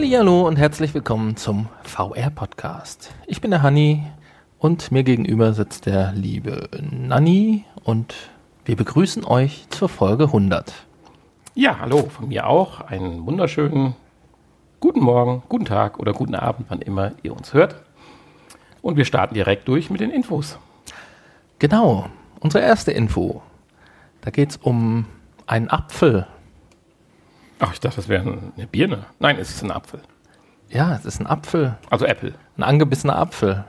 Hallo und herzlich willkommen zum VR Podcast. Ich bin der Hanni und mir gegenüber sitzt der liebe Nanni und wir begrüßen euch zur Folge 100. Ja, hallo, von mir auch. Einen wunderschönen guten Morgen, guten Tag oder guten Abend, wann immer ihr uns hört. Und wir starten direkt durch mit den Infos. Genau, unsere erste Info. Da geht es um einen Apfel. Ach, ich dachte, das wäre eine Birne. Nein, es ist ein Apfel. Ja, es ist ein Apfel. Also Apple. Ein angebissener Apfel.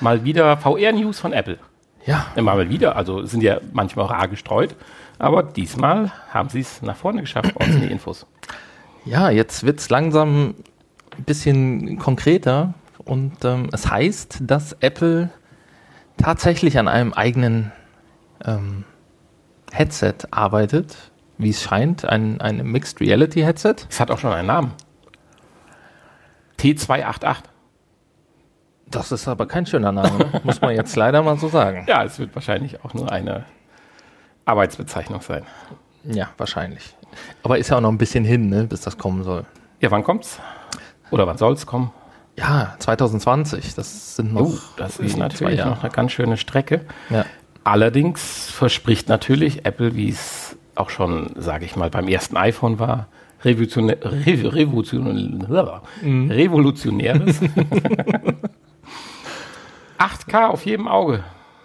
Mal wieder VR-News von Apple. Ja, Ja, Mal wieder, also sind ja manchmal rar gestreut. Aber diesmal haben sie es nach vorne geschafft bei uns in die Infos. ja, jetzt wird es langsam ein bisschen konkreter und ähm, es heißt, dass Apple tatsächlich an einem eigenen ähm, Headset arbeitet, wie es scheint, ein, ein Mixed Reality Headset. Es hat auch schon einen Namen. T288. Das ist aber kein schöner Name, muss man jetzt leider mal so sagen. Ja, es wird wahrscheinlich auch nur eine Arbeitsbezeichnung sein. Ja, wahrscheinlich. Aber ist ja auch noch ein bisschen hin, ne, bis das kommen soll. Ja, wann kommt's? Oder wann soll's kommen? Ja, 2020, das sind noch. Oh, das ist natürlich noch eine ganz schöne Strecke. Ja. Allerdings verspricht natürlich Apple, wie es auch schon, sage ich mal, beim ersten iPhone war, Revolutionä Re Revolutionä Revolutionäres. 8K auf jedem Auge.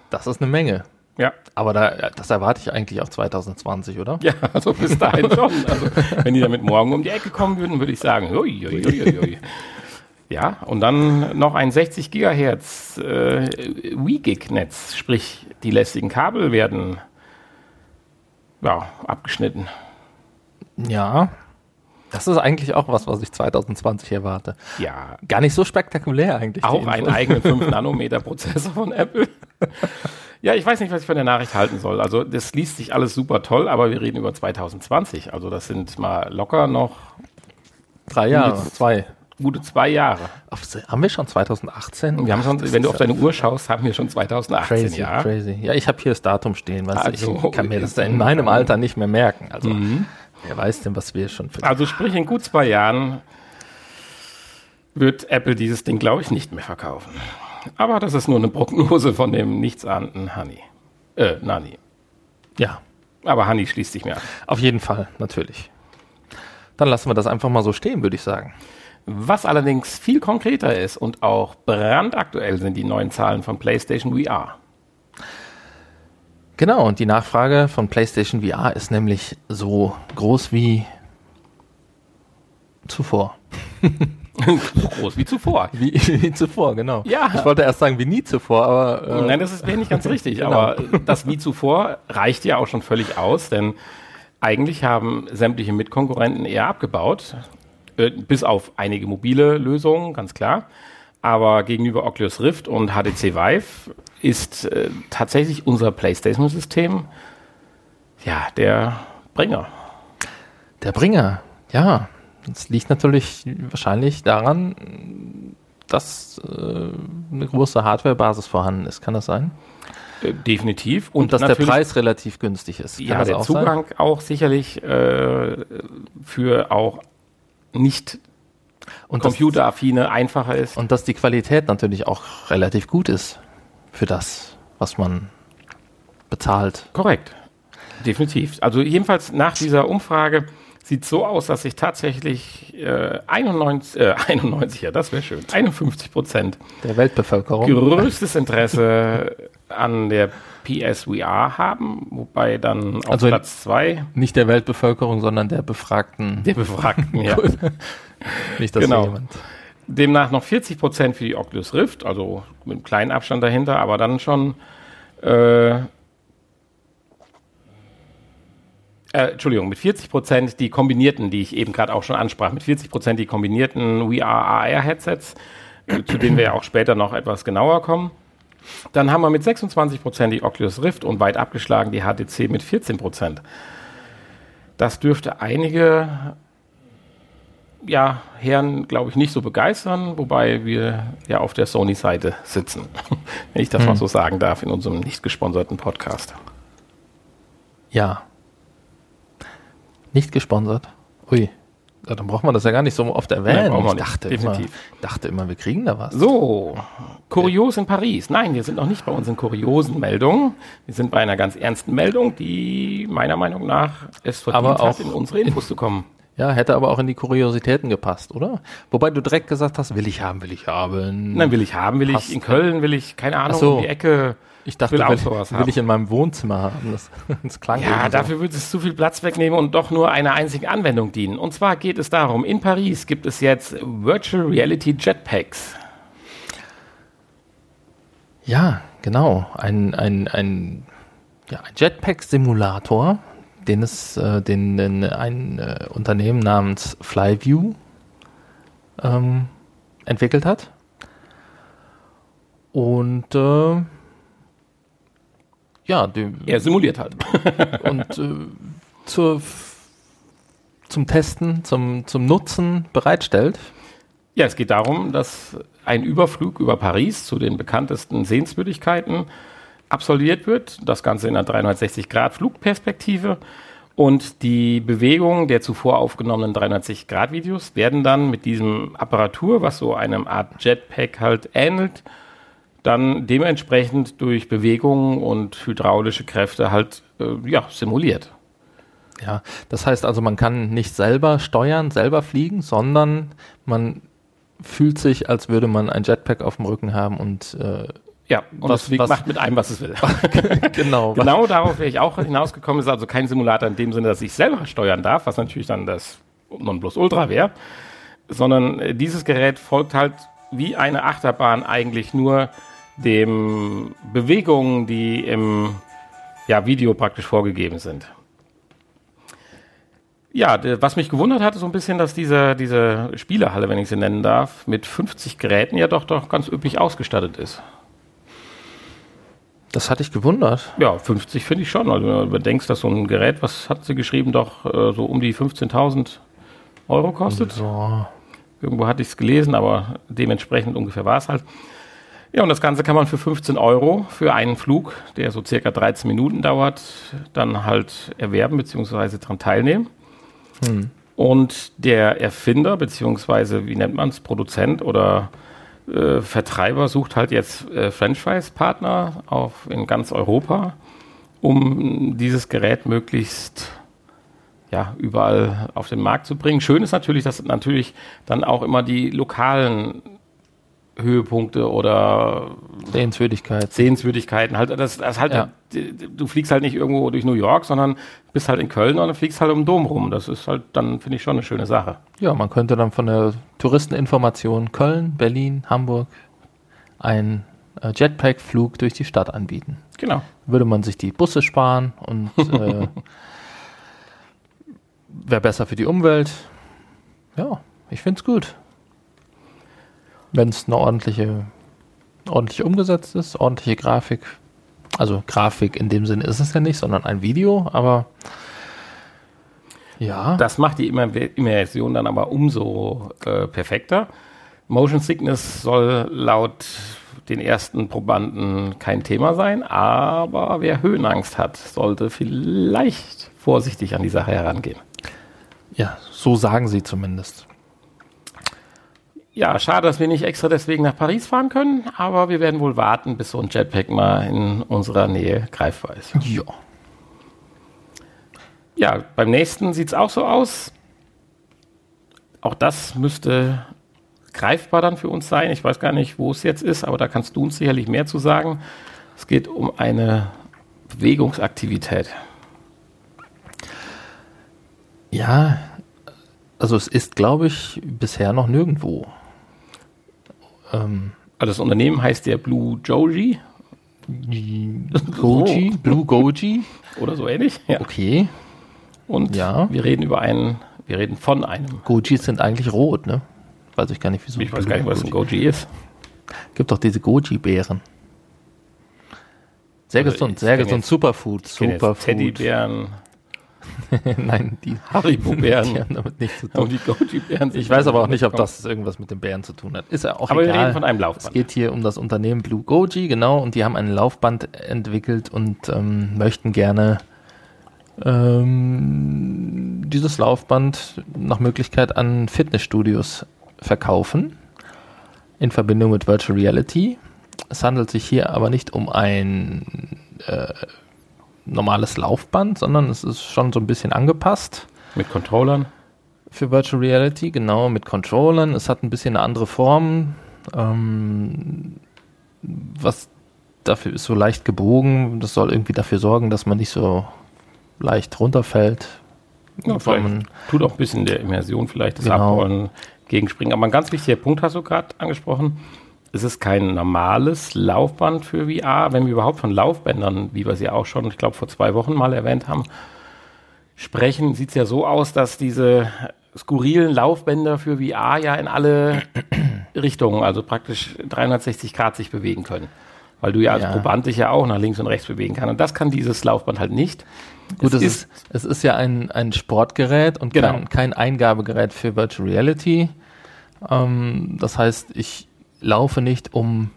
Das ist eine Menge. Ja. Aber da, das erwarte ich eigentlich auch 2020, oder? Ja, also bis dahin schon. Also, wenn die damit morgen um die Ecke kommen würden, würde ich sagen, ui, ui, ui. Ja, und dann noch ein 60 Gigahertz äh, WeGig-Netz, sprich die lästigen Kabel werden ja, abgeschnitten. Ja. Das ist eigentlich auch was, was ich 2020 erwarte. Ja, Gar nicht so spektakulär eigentlich. auch einen eigenen 5-Nanometer-Prozessor von Apple. Ja, ich weiß nicht, was ich von der Nachricht halten soll. Also das liest sich alles super toll, aber wir reden über 2020. Also das sind mal locker noch Drei Jahre, zwei. Gute zwei Jahre. Auf, haben wir schon 2018? Und wir haben schon, Das wenn du auf deine Uhr schaust, haben wir schon 2018, Crazy, ja. crazy. Ja, ich habe hier das Datum stehen, weißt du, Also, ich kann mir das ist- in meinem Alter nicht mehr merken. Also, wer weiß denn, was wir schon für. Also sprich, in gut zwei Jahren wird Apple dieses Ding, glaube ich, nicht mehr verkaufen. Aber das ist nur eine Prognose von dem nichtsahnten Honey. Äh, Nani. Ja, Aber Honey schließt sich mir an. auf jeden Fall, natürlich. Dann lassen wir das einfach mal so stehen, würde ich sagen. Was allerdings viel konkreter ist und auch brandaktuell sind die neuen Zahlen von PlayStation VR. Genau, und die Nachfrage von PlayStation VR ist nämlich so groß wie zuvor. So groß wie zuvor. Wie, wie zuvor, genau. Ja. Ich wollte erst sagen, wie nie zuvor, aber. Äh, Nein, das ist nicht ganz richtig, Genau. aber das wie zuvor reicht ja auch schon völlig aus, denn eigentlich haben sämtliche Mitkonkurrenten eher abgebaut, äh, bis auf einige mobile Lösungen, ganz klar. Aber gegenüber Oculus Rift und HTC Vive ist äh, tatsächlich unser PlayStation-System ja der Bringer. Der Bringer, ja. Das liegt natürlich wahrscheinlich daran, dass äh, eine große Hardware-Basis vorhanden ist. Kann das sein? Äh, definitiv. Und dass der Preis relativ günstig ist. Kann ja, der auch sein? Zugang auch sicherlich äh, für auch nicht Und computeraffine einfacher ist. Und dass die Qualität natürlich auch relativ gut ist für das, was man bezahlt. Korrekt. Definitiv. Also jedenfalls nach dieser Umfrage sieht so aus, dass sich tatsächlich äh, 91, äh, 91, ja, das wäre schön, 51 Prozent Der Weltbevölkerung. größtes Interesse an der PSVR haben, wobei dann auf Also- Platz zwei Nicht der Weltbevölkerung, sondern der Befragten. der Befragten, ja. Nicht, dass Genau. jemand. Demnach noch 40 Prozent für die Oculus Rift, also mit einem kleinen Abstand dahinter, aber dann schon äh, äh, Entschuldigung, mit 40 Prozent die kombinierten, die ich eben gerade auch schon ansprach, mit 40 Prozent die kombinierten VR-AR-Headsets, äh, zu denen wir ja auch später noch etwas genauer kommen. Dann haben wir mit 26 Prozent die Oculus Rift und weit abgeschlagen die HTC mit 14 Prozent. Das dürfte einige ja, Herren, glaube ich, nicht so begeistern, wobei wir ja auf der Sony-Seite sitzen, wenn ich das mal so sagen darf in unserem nicht gesponserten Podcast. Ja. Nicht gesponsert. Ui. Ja, dann braucht man das ja gar nicht so oft erwähnen. wir ich dachte Definitiv. immer, dachte immer, wir kriegen da was. So, kurios in Paris. Nein, wir sind noch nicht bei unseren kuriosen Meldungen. Wir sind bei einer ganz ernsten Meldung, die meiner Meinung nach es verdient Aber hat, auch in unsere Infos zu kommen. Ja, hätte aber auch in die Kuriositäten gepasst, oder? Wobei du direkt gesagt hast, will ich haben, will ich haben. Nein, will ich haben, will Passt. ich in Köln, will ich, keine Ahnung, so. um die Ecke. ich dachte, will auch sowas will haben. ich in meinem Wohnzimmer haben. Das, das klang Ja, so. dafür würde es zu viel Platz wegnehmen und doch nur einer einzigen Anwendung dienen. Und zwar geht es darum, in Paris gibt es jetzt Virtual Reality Jetpacks. Ja, genau. Ein, ein, ein, ja, ein Jetpack-Simulator, den es, äh, den, den ein äh, Unternehmen namens Flyview ähm, entwickelt hat. Und äh, ja, die, Er simuliert halt. und äh, zur, zum Testen, zum, zum Nutzen bereitstellt. Ja, es geht darum, dass ein Überflug über Paris zu den bekanntesten Sehenswürdigkeiten absolviert wird. Das Ganze in einer 360-Grad-Flugperspektive. Und die Bewegungen der zuvor aufgenommenen 360-Grad-Videos werden dann mit diesem Apparatur, was so einem Art Jetpack halt ähnelt, dann dementsprechend durch Bewegungen und hydraulische Kräfte halt äh, ja, simuliert. Ja, das heißt also, man kann nicht selber steuern, selber fliegen, sondern man fühlt sich, als würde man ein Jetpack auf dem Rücken haben und äh, Ja, und Was- was- macht mit einem, was es will. genau, Genau darauf wäre ich auch hinausgekommen. Ist also kein Simulator in dem Sinne, dass ich selber steuern darf, was natürlich dann das Nonplusultra wäre, sondern äh, dieses Gerät folgt halt wie eine Achterbahn eigentlich nur dem Bewegungen, die im ja, Video praktisch vorgegeben sind. Ja, was mich gewundert hat, ist so ein bisschen, dass diese, diese Spielehalle, wenn ich sie nennen darf, mit 50 Geräten ja doch, doch ganz üppig ausgestattet ist. Das hatte ich gewundert. Ja, 50 finde ich schon. Also wenn du überdenkst, dass so ein Gerät, was hat sie geschrieben, doch äh, so um die 15.000 Euro kostet. So, Irgendwo hatte ich es gelesen, aber dementsprechend ungefähr war es halt. Ja, und das Ganze kann man für 15 Euro für einen Flug, der so circa 13 Minuten dauert, dann halt erwerben bzw. daran teilnehmen. Und der Erfinder, beziehungsweise wie nennt man es, Produzent oder äh, Vertreiber sucht halt jetzt äh, Franchise-Partner in ganz Europa, um dieses Gerät möglichst ja, überall auf den Markt zu bringen. Schön ist natürlich, dass natürlich dann auch immer die lokalen Höhepunkte oder Sehenswürdigkeit. Sehenswürdigkeiten halt, das, das halt, Ja. du fliegst halt nicht irgendwo durch New York, sondern bist halt in Köln und fliegst halt um den Dom rum. Das ist halt dann, finde ich, schon eine schöne Sache. Ja, man könnte dann von der Touristeninformation Köln, Berlin, Hamburg einen äh, Jetpack-Flug durch die Stadt anbieten. Genau. Würde man sich die Busse sparen und äh, wäre besser für die Umwelt. Ja, ich finde es gut. Wenn es eine ordentliche, ordentlich umgesetzt ist, ordentliche Grafik. Also Grafik in dem Sinne ist es ja nicht, sondern ein Video, aber ja. Das macht die Immer- Immersion dann aber umso äh, perfekter. Motion Sickness soll laut den ersten Probanden kein Thema sein, aber wer Höhenangst hat, sollte vielleicht vorsichtig an die Sache herangehen. Ja, so sagen sie zumindest. Ja, schade, dass wir nicht extra deswegen nach Paris fahren können, aber wir werden wohl warten, bis so ein Jetpack mal in unserer Nähe greifbar ist. Ja. Ja, beim nächsten sieht es auch so aus. Auch das müsste greifbar dann für uns sein. Ich weiß gar nicht, wo es jetzt ist, aber da kannst du uns sicherlich mehr zu sagen. Es geht um eine Bewegungsaktivität. Ja, also es ist, glaube ich, bisher noch nirgendwo. Ähm, Also das Unternehmen heißt ja Blue Joji Goji, Blue Goji, oder so ähnlich. Ja. okay. Und Ja. wir reden über einen, wir reden von einem. Gojis sind eigentlich rot, ne? Weiß ich gar nicht, wieso. Ich weiß gar nicht, was ein Goji ist. Gibt doch diese Goji-Beeren. Sehr Also gesund, sehr gesund. Superfood, Superfood. Teddybären, Nein, die, die Haribo-Bären haben damit nichts zu und tun. die Goji-Bären. Ich weiß aber auch nicht, ob das irgendwas mit den Bären zu tun hat. Ist ja auch Aber wir egal. reden von einem Es Laufband. geht hier um das Unternehmen Blue Goji, genau, und die haben ein Laufband entwickelt und ähm, möchten gerne ähm, dieses Laufband nach Möglichkeit an Fitnessstudios verkaufen in Verbindung mit Virtual Reality. Es handelt sich hier aber nicht um ein äh, normales Laufband, sondern es ist schon so ein bisschen angepasst. Mit Controllern? Für Virtual Reality, genau, mit Controllern. Es hat ein bisschen eine andere Form. Ähm, was dafür ist so leicht gebogen. Das soll irgendwie dafür sorgen, dass man nicht so leicht runterfällt. Ja, tut auch ein bisschen der Immersion vielleicht das genau. Abrollen gegenspringen. Aber ein ganz wichtiger Punkt hast du gerade angesprochen. Es ist kein normales Laufband für VR. Wenn wir überhaupt von Laufbändern, wie wir sie auch schon, ich glaube, vor zwei Wochen mal erwähnt haben, sprechen, sieht es ja so aus, dass diese skurrilen Laufbänder für VR ja in alle Richtungen, also praktisch 360 Grad sich bewegen können. Weil du ja als ja. Proband dich ja auch nach links und rechts bewegen kannst. Und das kann dieses Laufband halt nicht. Gut, es, es ist, es ist ja ein, ein Sportgerät und genau. kein, kein Eingabegerät für Virtual Reality. Ähm, das heißt, ich laufe nicht, um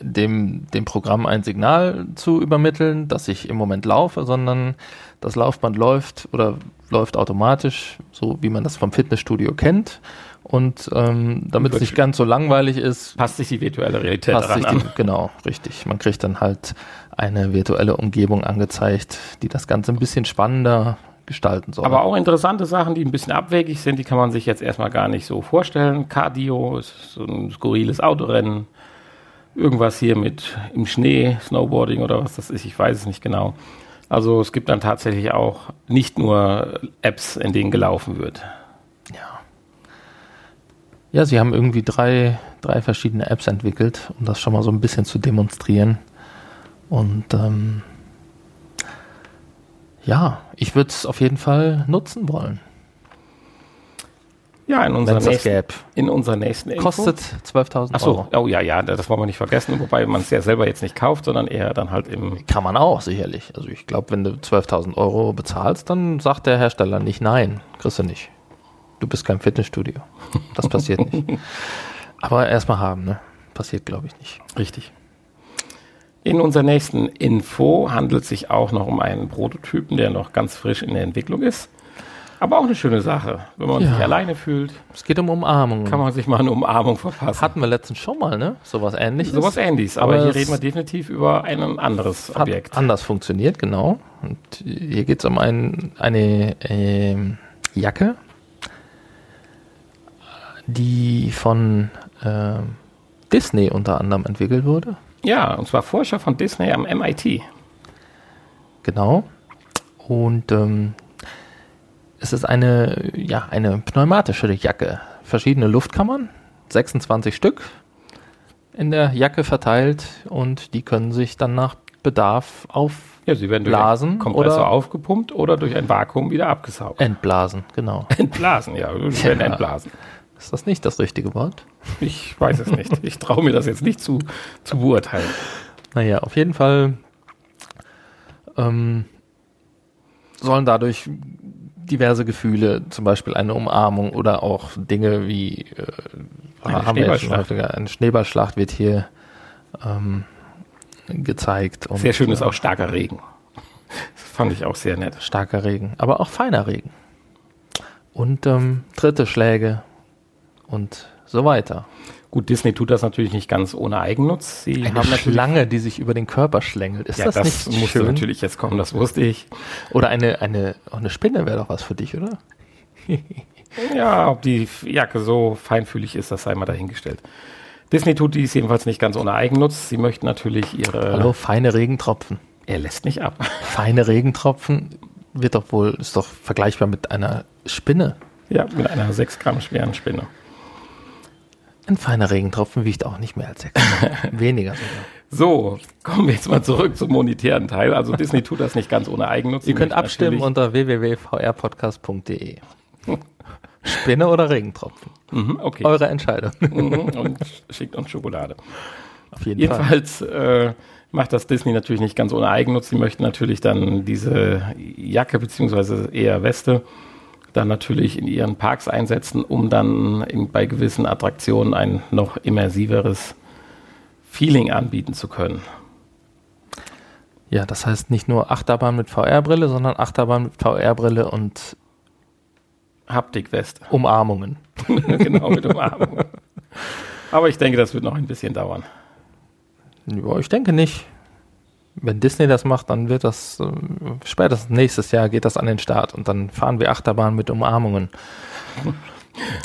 dem, dem Programm ein Signal zu übermitteln, dass ich im Moment laufe, sondern das Laufband läuft oder läuft automatisch, so wie man das vom Fitnessstudio kennt. Und ähm, damit es nicht ganz so langweilig ist, passt sich die virtuelle Realität daran an. Die, genau, richtig. Man kriegt dann halt eine virtuelle Umgebung angezeigt, die das Ganze ein bisschen spannender gestalten soll. Aber auch interessante Sachen, die ein bisschen abwegig sind, die kann man sich jetzt erstmal gar nicht so vorstellen. Cardio ist so ein skurriles Autorennen. Irgendwas hier mit im Schnee, Snowboarding oder was das ist, ich weiß es nicht genau. Also es gibt dann tatsächlich auch nicht nur Apps, in denen gelaufen wird. Ja. Ja, sie haben irgendwie drei, drei verschiedene Apps entwickelt, um das schon mal so ein bisschen zu demonstrieren. Und ähm, ja, ich würde es auf jeden Fall nutzen wollen. Ja, in unserer, nächsten, in unserer nächsten Info. Kostet 12.000 Achso, oh ja, ja, das wollen wir nicht vergessen, wobei man es ja selber jetzt nicht kauft, sondern eher dann halt im... Kann man auch, sicherlich. Also ich glaube, wenn du 12.000 Euro bezahlst, dann sagt der Hersteller nicht nein, kriegst du nicht. Du bist kein Fitnessstudio. Das passiert nicht. Aber erstmal haben, ne? Passiert, glaube ich, nicht. Richtig. In unserer nächsten Info handelt es sich auch noch um einen Prototypen, der noch ganz frisch in der Entwicklung ist. Aber auch eine schöne Sache, wenn man ja. sich alleine fühlt. Es geht um Umarmung. Kann man sich mal eine Umarmung verpassen. Hatten wir letztens schon mal, ne? Sowas ähnliches. Sowas ähnliches, aber, aber hier reden wir definitiv über ein anderes Objekt. anders funktioniert, genau. Und hier geht es um ein, eine äh, Jacke, die von äh, Disney unter anderem entwickelt wurde. Ja, und zwar Forscher von Disney am MIT. Genau. Und ähm, es ist eine, ja, eine pneumatische Jacke. Verschiedene Luftkammern, 26 Stück in der Jacke verteilt und die können sich dann nach Bedarf aufblasen. Ja, sie werden durch einen Kompressor oder aufgepumpt oder durch ein Vakuum wieder abgesaugt. Entblasen, genau. Entblasen, ja, sie werden ja. entblasen. Ist das nicht das richtige Wort? Ich weiß es nicht. Ich traue mir das jetzt nicht zu, zu beurteilen. Naja, auf jeden Fall ähm, sollen dadurch diverse Gefühle, zum Beispiel eine Umarmung oder auch Dinge wie äh, eine, Schneeballschlacht. eine Schneeballschlacht wird hier ähm, gezeigt. Sehr schön ist auch starker Regen. Das fand ich auch sehr nett. Starker Regen, aber auch feiner Regen. Und ähm, dritte Schläge und so weiter. Gut, Disney tut das natürlich nicht ganz ohne Eigennutz. Sie Eine haben Schlange, die sich über den Körper schlängelt. Ist ja, das, das nicht musste schön? natürlich jetzt kommen, das wusste ich. Oder eine, eine, eine Spinne wäre doch was für dich, oder? ja, ob die Jacke so feinfühlig ist, das sei mal dahingestellt. Disney tut dies jedenfalls nicht ganz ohne Eigennutz. Sie möchten natürlich ihre. Hallo, feine Regentropfen. Er lässt nicht ab. Feine Regentropfen wird doch wohl, ist doch vergleichbar mit einer Spinne. Ja, mit einer 6 Gramm schweren Spinne. Ein feiner Regentropfen wiegt auch nicht mehr als 6 Weniger sogar. So, kommen wir jetzt mal zurück zum monetären Teil. Also Disney tut das nicht ganz ohne Eigennutz. Ihr könnt abstimmen unter www.vrpodcast.de. Spinne oder Regentropfen? Mhm, okay. Eure Entscheidung. Mhm, und schickt uns Schokolade. Auf jeden Jedenfalls, Fall. Jedenfalls äh, macht das Disney natürlich nicht ganz ohne Eigennutz. Sie möchten natürlich dann diese Jacke beziehungsweise eher Weste dann natürlich in ihren Parks einsetzen, um dann in, bei gewissen Attraktionen ein noch immersiveres Feeling anbieten zu können. Ja, das heißt nicht nur Achterbahn mit VR-Brille, sondern Achterbahn mit VR-Brille und Haptikweste. Umarmungen. genau, mit Umarmungen. Aber ich denke, das wird noch ein bisschen dauern. Ja, ich denke nicht. Wenn Disney das macht, dann wird das äh, spätestens nächstes Jahr geht das an den Start und dann fahren wir Achterbahn mit Umarmungen.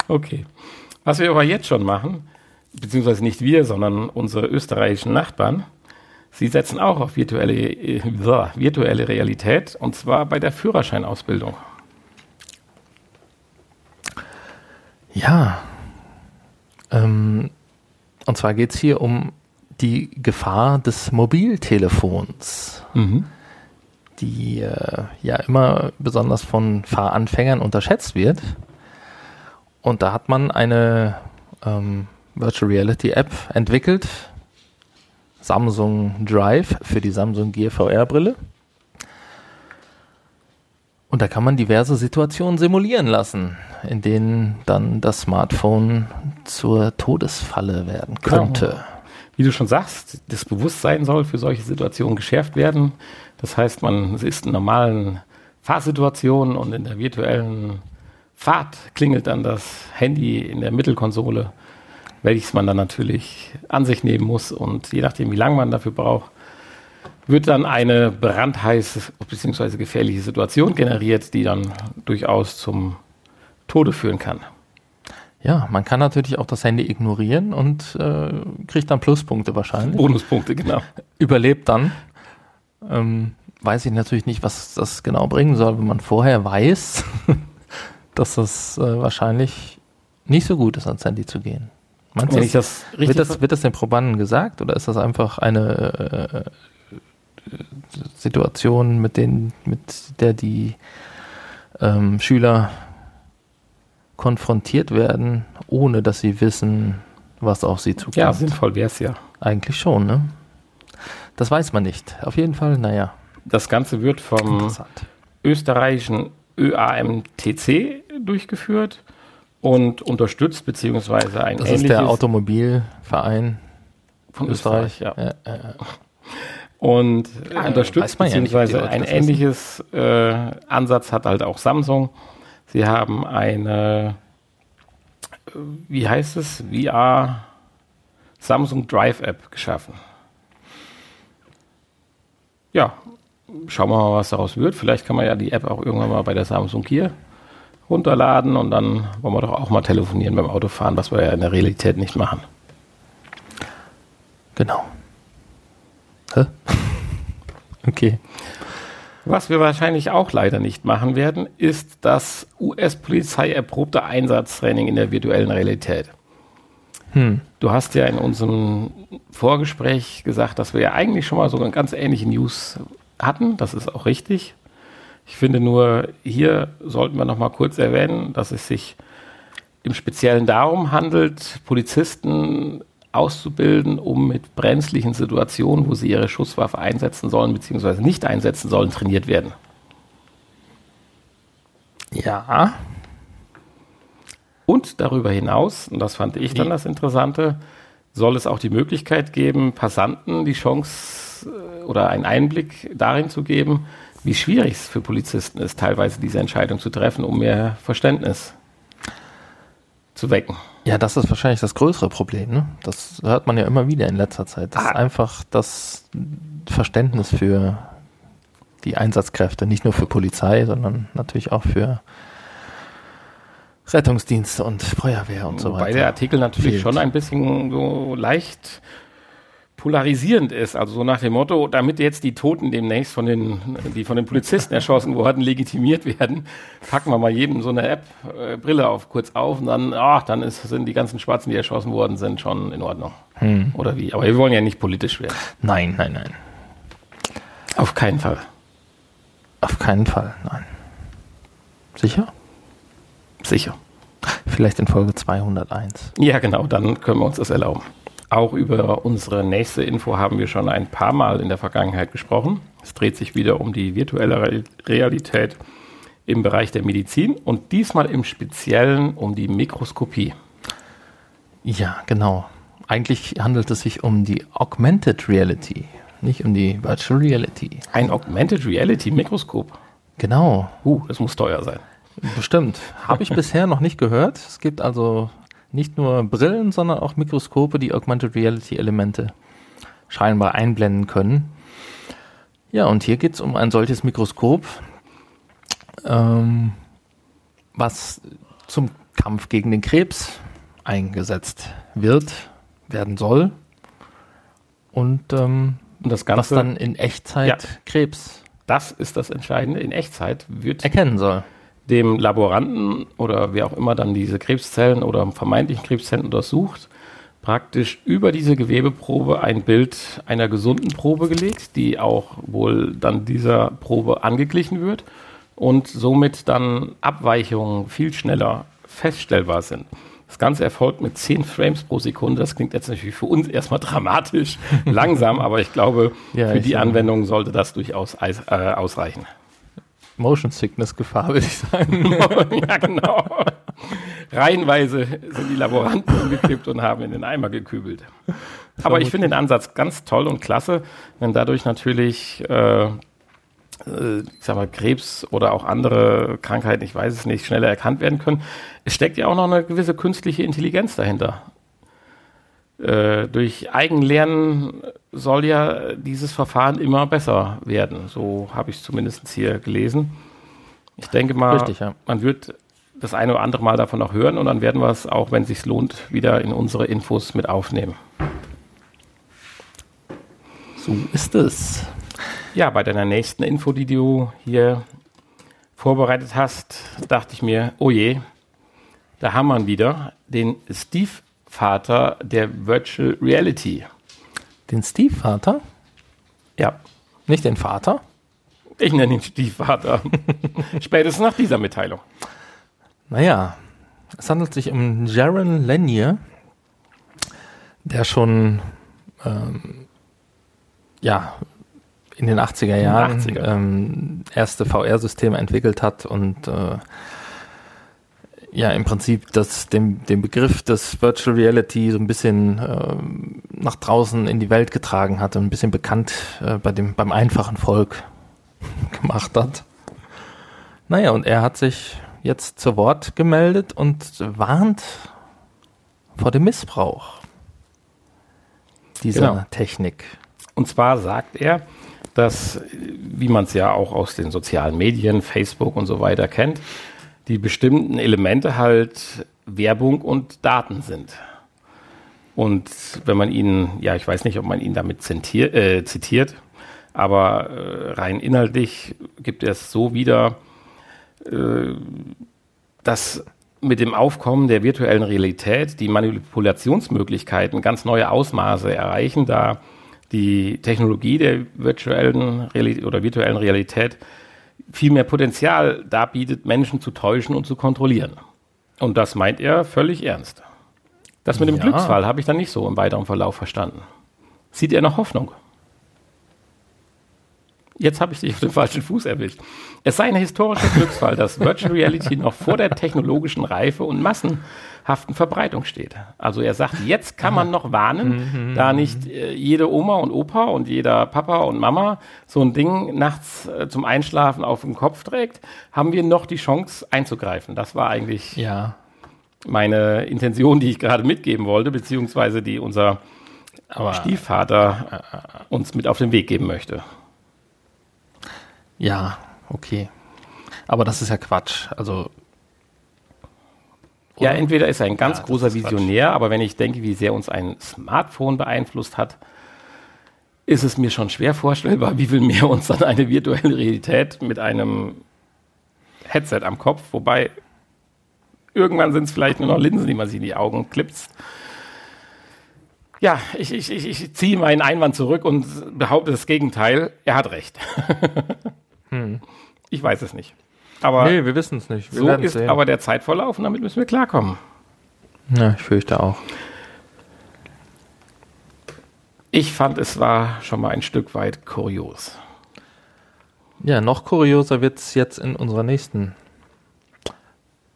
Okay. Was wir aber jetzt schon machen, beziehungsweise nicht wir, sondern unsere österreichischen Nachbarn, sie setzen auch auf virtuelle, äh, virtuelle Realität und zwar bei der Führerscheinausbildung. Ja. Ähm, und zwar geht es hier um die Gefahr des Mobiltelefons, Mhm. die äh, ja immer besonders von Fahranfängern unterschätzt wird. Und da hat man eine ähm, Virtual Reality App entwickelt, Samsung Drive für die Samsung Gear VR Brille. Und da kann man diverse Situationen simulieren lassen, in denen dann das Smartphone zur Todesfalle werden Genau. Wie du schon sagst, das Bewusstsein soll für solche Situationen geschärft werden. Das heißt, man ist in normalen Fahrsituationen und in der virtuellen Fahrt klingelt dann das Handy in der Mittelkonsole, welches man dann natürlich an sich nehmen muss und je nachdem, wie lange man dafür braucht, wird dann eine brandheiße bzw. gefährliche Situation generiert, die dann durchaus zum Tode führen kann. Ja, man kann natürlich auch das Handy ignorieren und äh, kriegt dann Pluspunkte wahrscheinlich. Bonuspunkte, genau. Überlebt dann. Ähm, weiß ich natürlich nicht, was das genau bringen soll, wenn man vorher weiß, dass das äh, wahrscheinlich nicht so gut ist, ans Handy zu gehen. Meinst du, das, das wird, das, wird das den Probanden gesagt oder ist das einfach eine äh, Situation, mit, denen, mit der die ähm, Schüler konfrontiert werden, ohne dass sie wissen, was auf sie zukommt? ja, sinnvoll wäre es ja. Eigentlich schon, ne? Das weiß man nicht. Auf jeden Fall, naja, Das Ganze wird vom österreichischen ÖAMTC durchgeführt und unterstützt beziehungsweise ein Das ist der Automobilverein von Österreich. Österreich, ja. Ja, ja. Und äh, Ah, unterstützt nicht, beziehungsweise Leute ein ähnliches äh, Ansatz hat halt auch Samsung. Sie haben eine, äh, wie heißt es, VR Samsung Drive App geschaffen. Ja, schauen wir mal, was daraus wird. Vielleicht kann man ja die App auch irgendwann mal bei der Samsung Gear runterladen und dann wollen wir doch auch mal telefonieren beim Autofahren, was wir ja in der Realität nicht machen. Genau. Hä? Okay. Was wir wahrscheinlich auch leider nicht machen werden, ist das US-Polizei erprobte Einsatztraining in der virtuellen Realität. Hm. Du hast ja in unserem Vorgespräch gesagt, dass wir ja eigentlich schon mal so eine ganz ähnliche News hatten. Das ist auch richtig. Ich finde nur, hier sollten wir noch mal kurz erwähnen, dass es sich im Speziellen darum handelt, Polizisten auszubilden, um mit brenzlichen Situationen, wo sie ihre Schusswaffe einsetzen sollen bzw. nicht einsetzen sollen, trainiert werden. Ja. Und darüber hinaus, und das fand ich dann das Interessante, soll es auch die Möglichkeit geben, Passanten die Chance äh, oder einen Einblick darin zu geben, wie schwierig es für Polizisten ist, teilweise diese Entscheidung zu treffen, um mehr Verständnis zu wecken. Ja, das ist wahrscheinlich das größere Problem. Ne? Das hört man ja immer wieder in letzter Zeit. Das ist Ah. einfach das Verständnis für die Einsatzkräfte, nicht nur für Polizei, sondern natürlich auch für Rettungsdienste und Feuerwehr und so weiter. der Artikel natürlich Fehlt. schon ein bisschen so leicht polarisierend ist. Also so nach dem Motto, damit jetzt die Toten demnächst von den, die von den Polizisten erschossen wurden, legitimiert werden, packen wir mal jedem so eine App-Brille auf, kurz auf und dann, ach, dann ist, sind die ganzen Schwarzen, die erschossen worden sind, schon in Ordnung. Hm. Oder wie? Aber wir wollen ja nicht politisch werden. Nein, nein, nein. Auf keinen Fall. Auf keinen Fall, nein. Sicher? Sicher. Vielleicht in Folge 201. Ja, genau, dann können wir uns das erlauben. Auch über unsere nächste Info haben wir schon ein paar Mal in der Vergangenheit gesprochen. Es dreht sich wieder um die virtuelle Re- Realität im Bereich der Medizin und diesmal im Speziellen um die Mikroskopie. Ja, genau. Eigentlich handelt es sich um die Augmented Reality. nicht um die Virtual Reality. Ein Augmented Reality Mikroskop. Genau. Uh, das muss teuer sein. Bestimmt. Habe ich bisher noch nicht gehört. Es gibt also nicht nur Brillen, sondern auch Mikroskope, die Augmented Reality Elemente scheinbar einblenden können. Ja, und hier geht es um ein solches Mikroskop, ähm, was zum Kampf gegen den Krebs eingesetzt wird, werden soll. Und, ähm, Und das Ganze, was dann in Echtzeit Ja. Krebs das ist das Entscheidende. In Echtzeit wird erkennen soll. Dem Laboranten oder wer auch immer dann diese Krebszellen oder vermeintlichen Krebszellen untersucht, praktisch über diese Gewebeprobe ein Bild einer gesunden Probe gelegt, die auch wohl dann dieser Probe angeglichen wird und somit dann Abweichungen viel schneller feststellbar sind. Das Ganze erfolgt mit 10 Frames pro Sekunde. Das klingt jetzt natürlich für uns erstmal dramatisch langsam, aber ich glaube, Ja, für ich, die Anwendung sollte das durchaus äh, ausreichen. Motion Sickness Gefahr, würde ich sagen. ja, genau. Reihenweise sind die Laboranten umgekippt und haben in den Eimer gekübelt. Aber ich finde den Ansatz ganz toll und klasse, wenn dadurch natürlich, äh, äh, ich sag mal, Krebs oder auch andere Krankheiten, ich weiß es nicht, schneller erkannt werden können. Es steckt ja auch noch eine gewisse künstliche Intelligenz dahinter. Äh, durch Eigenlernen soll ja dieses Verfahren immer besser werden. So habe ich es zumindest hier gelesen. Ich denke mal, Richtig, ja. man wird das eine oder andere Mal davon auch hören und dann werden wir es auch, wenn es sich lohnt, wieder in unsere Infos mit aufnehmen. So ist es. Ja, bei deiner nächsten Info, die du hier vorbereitet hast, dachte ich mir, oh je, da haben wir ihn wieder, den Stiefvater der Virtual Reality. Den Stiefvater? Ja, Nicht den Vater? ich nenne ihn Stiefvater. Spätestens nach dieser Mitteilung. Naja, es handelt sich um Jaron Lanier, der schon ähm, ja, in den 80er Jahren 80er. ähm, erste VR-Systeme entwickelt hat und äh, ja im Prinzip das, den, den Begriff des Virtual Reality so ein bisschen ähm, nach draußen in die Welt getragen hat und ein bisschen bekannt äh, bei dem, beim einfachen Volk gemacht hat. Naja, und er hat sich jetzt zu Wort gemeldet und warnt vor dem Missbrauch dieser Genau. Technik. Und zwar sagt er, dass, wie man es ja auch aus den sozialen Medien, Facebook und so weiter kennt, die bestimmten Elemente halt Werbung und Daten sind. Und wenn man ihn, ja, ich weiß nicht, ob man ihn damit zitiert, äh, zitiert aber äh, rein inhaltlich gibt er es so wieder, äh, dass mit dem Aufkommen der virtuellen Realität die Manipulationsmöglichkeiten ganz neue Ausmaße erreichen, da die Technologie der virtuellen Realität oder virtuellen Realität viel mehr Potenzial darbietet, Menschen zu täuschen und zu kontrollieren. Und das meint er völlig ernst. Das mit dem Ja. Glücksfall habe ich dann nicht so im weiteren Verlauf verstanden. Sieht er noch Hoffnung? Jetzt habe ich dich auf den falschen Fuß erwischt. Es sei ein historischer Glücksfall, dass Virtual Reality noch vor der technologischen Reife und massenhaften Verbreitung steht. Also er sagt, jetzt kann man noch warnen, da nicht äh, jede Oma und Opa und jeder Papa und Mama so ein Ding nachts äh, zum Einschlafen auf dem Kopf trägt, haben wir noch die Chance einzugreifen. Das war eigentlich Ja, meine Intention, die ich gerade mitgeben wollte, beziehungsweise die unser aber Stiefvater äh, uns mit auf den Weg geben möchte. Ja, okay. Aber das ist ja Quatsch. Also Ja, Oder? entweder ist er ein ganz Ja, großer ist Quatsch. Visionär, aber wenn ich denke, wie sehr uns ein Smartphone beeinflusst hat, ist es mir schon schwer vorstellbar, wie viel mehr uns dann eine virtuelle Realität mit einem Headset am Kopf, wobei irgendwann sind es vielleicht nur noch Linsen, die man sich in die Augen klipst. Ja, ich, ich, ich, ich ziehe meinen Einwand zurück und behaupte das Gegenteil. Er hat recht. Ich weiß es nicht. Aber nee, wir wissen es nicht. Wir so ist sehen. aber der Zeitverlauf und damit müssen wir klarkommen. ja, ich fürchte auch. Ich fand, es war schon mal ein Stück weit kurios. Ja, noch kurioser wird es jetzt in unserer nächsten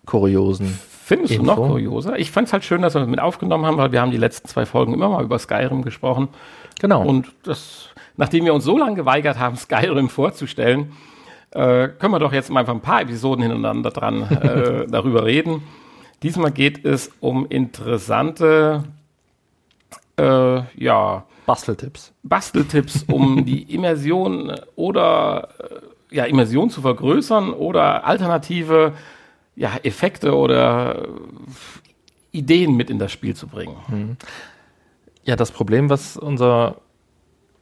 kuriosen Findest Info. du noch kurioser? Ich fand es halt schön, dass wir mit aufgenommen haben, weil wir haben die letzten zwei Folgen immer mal über Skyrim gesprochen. Genau. Und das, nachdem wir uns so lange geweigert haben, Skyrim vorzustellen, äh, können wir doch jetzt mal einfach ein paar Episoden hintereinander dran äh, darüber reden. Diesmal geht es um interessante, äh, ja, Basteltipps. Basteltipps, um die Immersion oder äh, ja, Immersion zu vergrößern oder alternative ja, Effekte oder äh, Ideen mit in das Spiel zu bringen. Ja, das Problem, was unser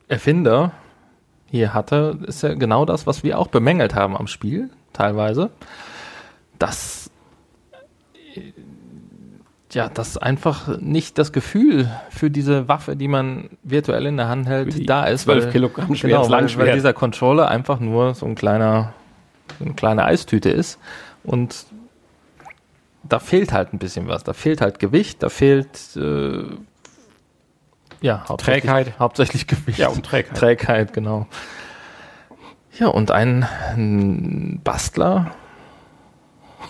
Erfinder hier hatte, ist ja genau das, was wir auch bemängelt haben am Spiel, teilweise. Dass äh, ja, dass einfach nicht das Gefühl für diese Waffe, die man virtuell in der Hand hält, da ist. 12 weil- Kilogramm schweres genau, Langschwert. weil dieser Controller einfach nur so ein kleiner, so eine kleine Eistüte ist. Und da fehlt halt ein bisschen was. Da fehlt halt Gewicht, da fehlt äh, ja, hauptsächlich, Trägheit. Hauptsächlich Gewicht. Ja, und Trägheit. Trägheit, genau. Ja, und ein, ein Bastler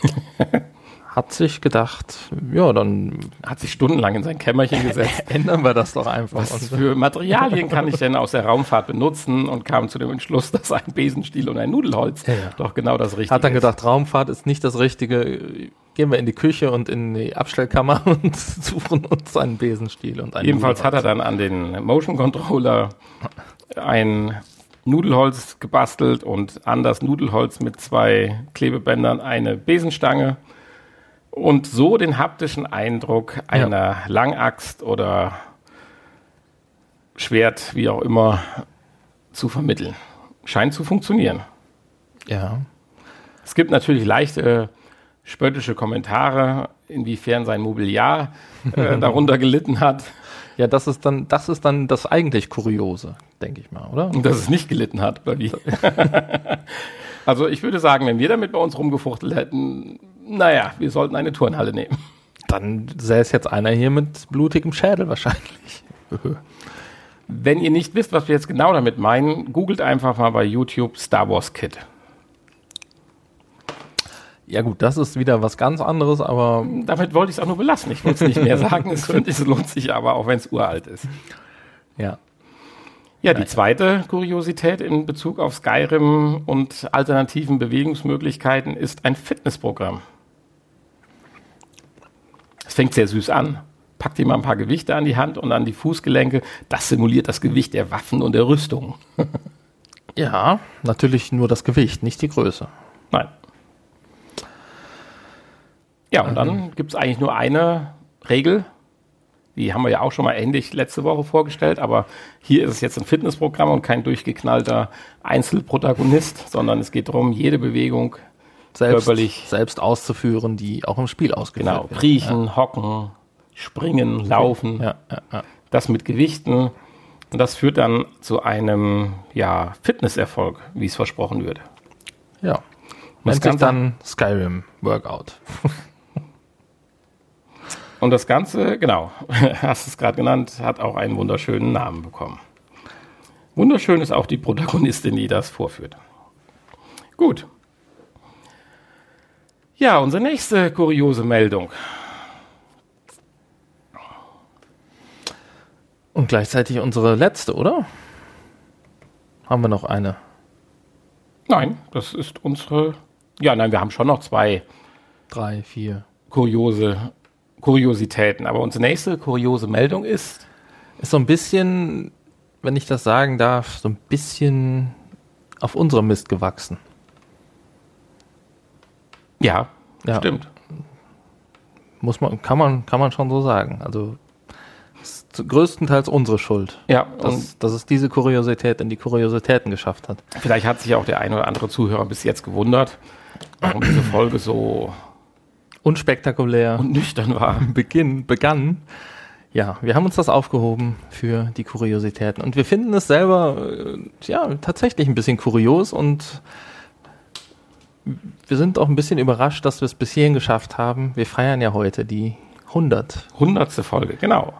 hat sich gedacht, ja, dann Hat sich stundenlang in sein Kämmerchen gesetzt. ändern wir das doch einfach. Was für Materialien kann ich denn aus der Raumfahrt benutzen und kam zu dem Entschluss, dass ein Besenstiel und ein Nudelholz Ja, ja. doch genau das Richtige hat dann ist. gedacht, Raumfahrt ist nicht das Richtige. Gehen wir in die Küche und in die Abstellkammer und suchen uns einen Besenstiel und einen Jedenfalls hat er Nudelholz. dann an den Motion Controller ein Nudelholz gebastelt und an das Nudelholz mit zwei Klebebändern eine Besenstange und so den haptischen Eindruck einer Langaxt oder Schwert, wie auch immer, zu vermitteln. Scheint zu funktionieren. Ja. Es gibt natürlich leichte spöttische Kommentare, inwiefern sein Mobiliar äh, darunter gelitten hat Ja, das ist dann, das ist dann das eigentlich Kuriose, denke ich mal, oder? und dass es nicht gelitten hat, oder wie? also ich würde sagen, wenn wir damit bei uns rumgefuchtelt hätten, naja, wir sollten eine Turnhalle nehmen. Dann säße jetzt einer hier mit blutigem Schädel wahrscheinlich. Wenn ihr nicht wisst, was wir jetzt genau damit meinen, googelt einfach mal bei YouTube Star Wars Kit. Ja gut, das ist wieder was ganz anderes, aber Damit wollte ich es auch nur belassen. Ich wollte es nicht mehr sagen. Es, es lohnt sich aber, auch wenn es uralt ist. ja. Ja, die zweite Kuriosität in Bezug auf Skyrim und alternativen Bewegungsmöglichkeiten ist ein Fitnessprogramm. Es fängt sehr süß an. Packt ihr mal ein paar Gewichte an die Hand und an die Fußgelenke. Das simuliert das Gewicht der Waffen und der Rüstung. Ja, natürlich nur das Gewicht, nicht die Größe. Nein. Ja, und dann gibt es eigentlich nur eine Regel. Die haben wir ja auch schon mal ähnlich letzte Woche vorgestellt, aber hier ist es jetzt ein Fitnessprogramm und kein durchgeknallter Einzelprotagonist, sondern es geht darum, jede Bewegung Selbst, Körperlich. selbst auszuführen, die auch im Spiel ausgeführt Genau, wird. kriechen, hocken, springen, laufen, Ja, ja, ja. das mit Gewichten. Und das führt dann zu einem ja, Fitnesserfolg, wie es versprochen wird. ja. Das Nennt sich Ganze- dann Skyrim Workout. Und das Ganze, genau, hast es gerade genannt, hat auch einen wunderschönen Namen bekommen. Wunderschön ist auch die Protagonistin, die das vorführt. Gut. Ja, unsere nächste kuriose Meldung. Und gleichzeitig unsere letzte, oder? Haben wir noch eine? Nein, das ist unsere. Ja, nein, wir haben schon noch zwei Drei, vier. kuriose Kuriositäten. Aber unsere nächste kuriose Meldung ist. Ist so ein bisschen, wenn ich das sagen darf, so ein bisschen auf unserem Mist gewachsen. Ja, Ja. stimmt. Muss man, kann man, kann man schon so sagen. Also größtenteils unsere Schuld, Ja, und dass, dass es diese Kuriosität in die Kuriositäten geschafft hat. vielleicht hat sich auch der ein oder andere Zuhörer bis jetzt gewundert, warum diese Folge so Unspektakulär nüchtern war. Beginn, begann. Ja, wir haben uns das aufgehoben für die Kuriositäten. Und wir finden es selber, äh, ja, tatsächlich ein bisschen kurios und wir sind auch ein bisschen überrascht, dass wir es bis hierhin geschafft haben. Wir feiern ja heute die 100. Hundertste Folge, genau.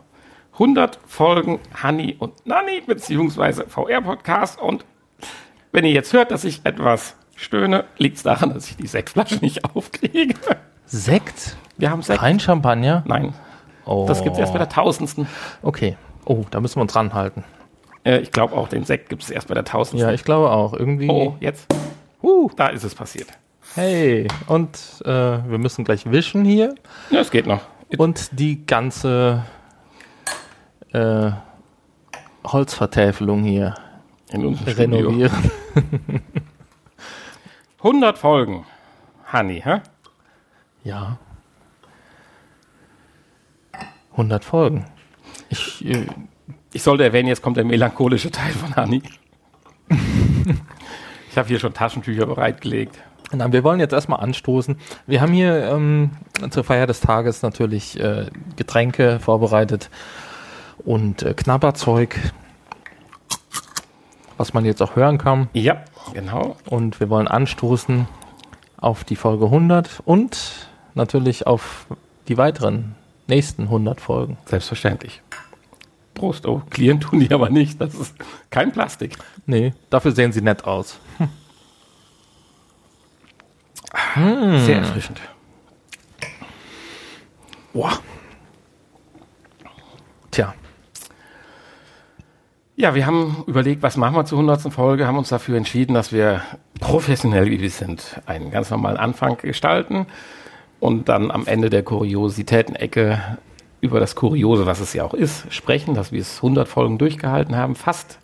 100 Folgen Hanni und Nanni, beziehungsweise VR-Podcast. Und wenn ihr jetzt hört, dass ich etwas stöhne, liegt es daran, dass ich die Sektflasche nicht aufkriege. Sekt? Wir haben Sekt. Kein Champagner? Nein, Oh. das gibt es erst bei der tausendsten. Okay. Oh, da müssen wir uns ranhalten. Äh, ich glaube auch, den Sekt gibt es erst bei der tausendsten. Ja, ich glaube auch. Irgendwie. oh, jetzt. Uh, Da ist es passiert. Hey. Und äh, wir müssen gleich wischen hier Ja, es geht noch. und die ganze äh, Holzvertäfelung hier renovieren. 100 Folgen. Honey, hä? Ja. 100 Folgen. Ich, äh, Ich sollte erwähnen, jetzt kommt der melancholische Teil von Honey. ich habe hier schon Taschentücher bereitgelegt. Na, wir wollen jetzt erstmal anstoßen. Wir haben hier ähm, zur Feier des Tages natürlich äh, Getränke vorbereitet und äh, Knabberzeug, was man jetzt auch hören kann. Ja, genau. Und wir wollen anstoßen auf die Folge 100 und natürlich auf die weiteren nächsten 100 Folgen. Selbstverständlich. Prost. Oh, klirren tun die aber nicht. Das ist kein Plastik. Nee, dafür sehen sie nett aus. Sehr erfrischend. Boah. Tja, Ja, wir haben überlegt, was machen wir zur 100. Folge, haben uns dafür entschieden, dass wir professionell, wie wir sind, einen ganz normalen Anfang gestalten und dann am Ende der Kuriositäten-Ecke über das Kuriose, was es ja auch ist, sprechen, dass wir es 100 Folgen durchgehalten haben, fast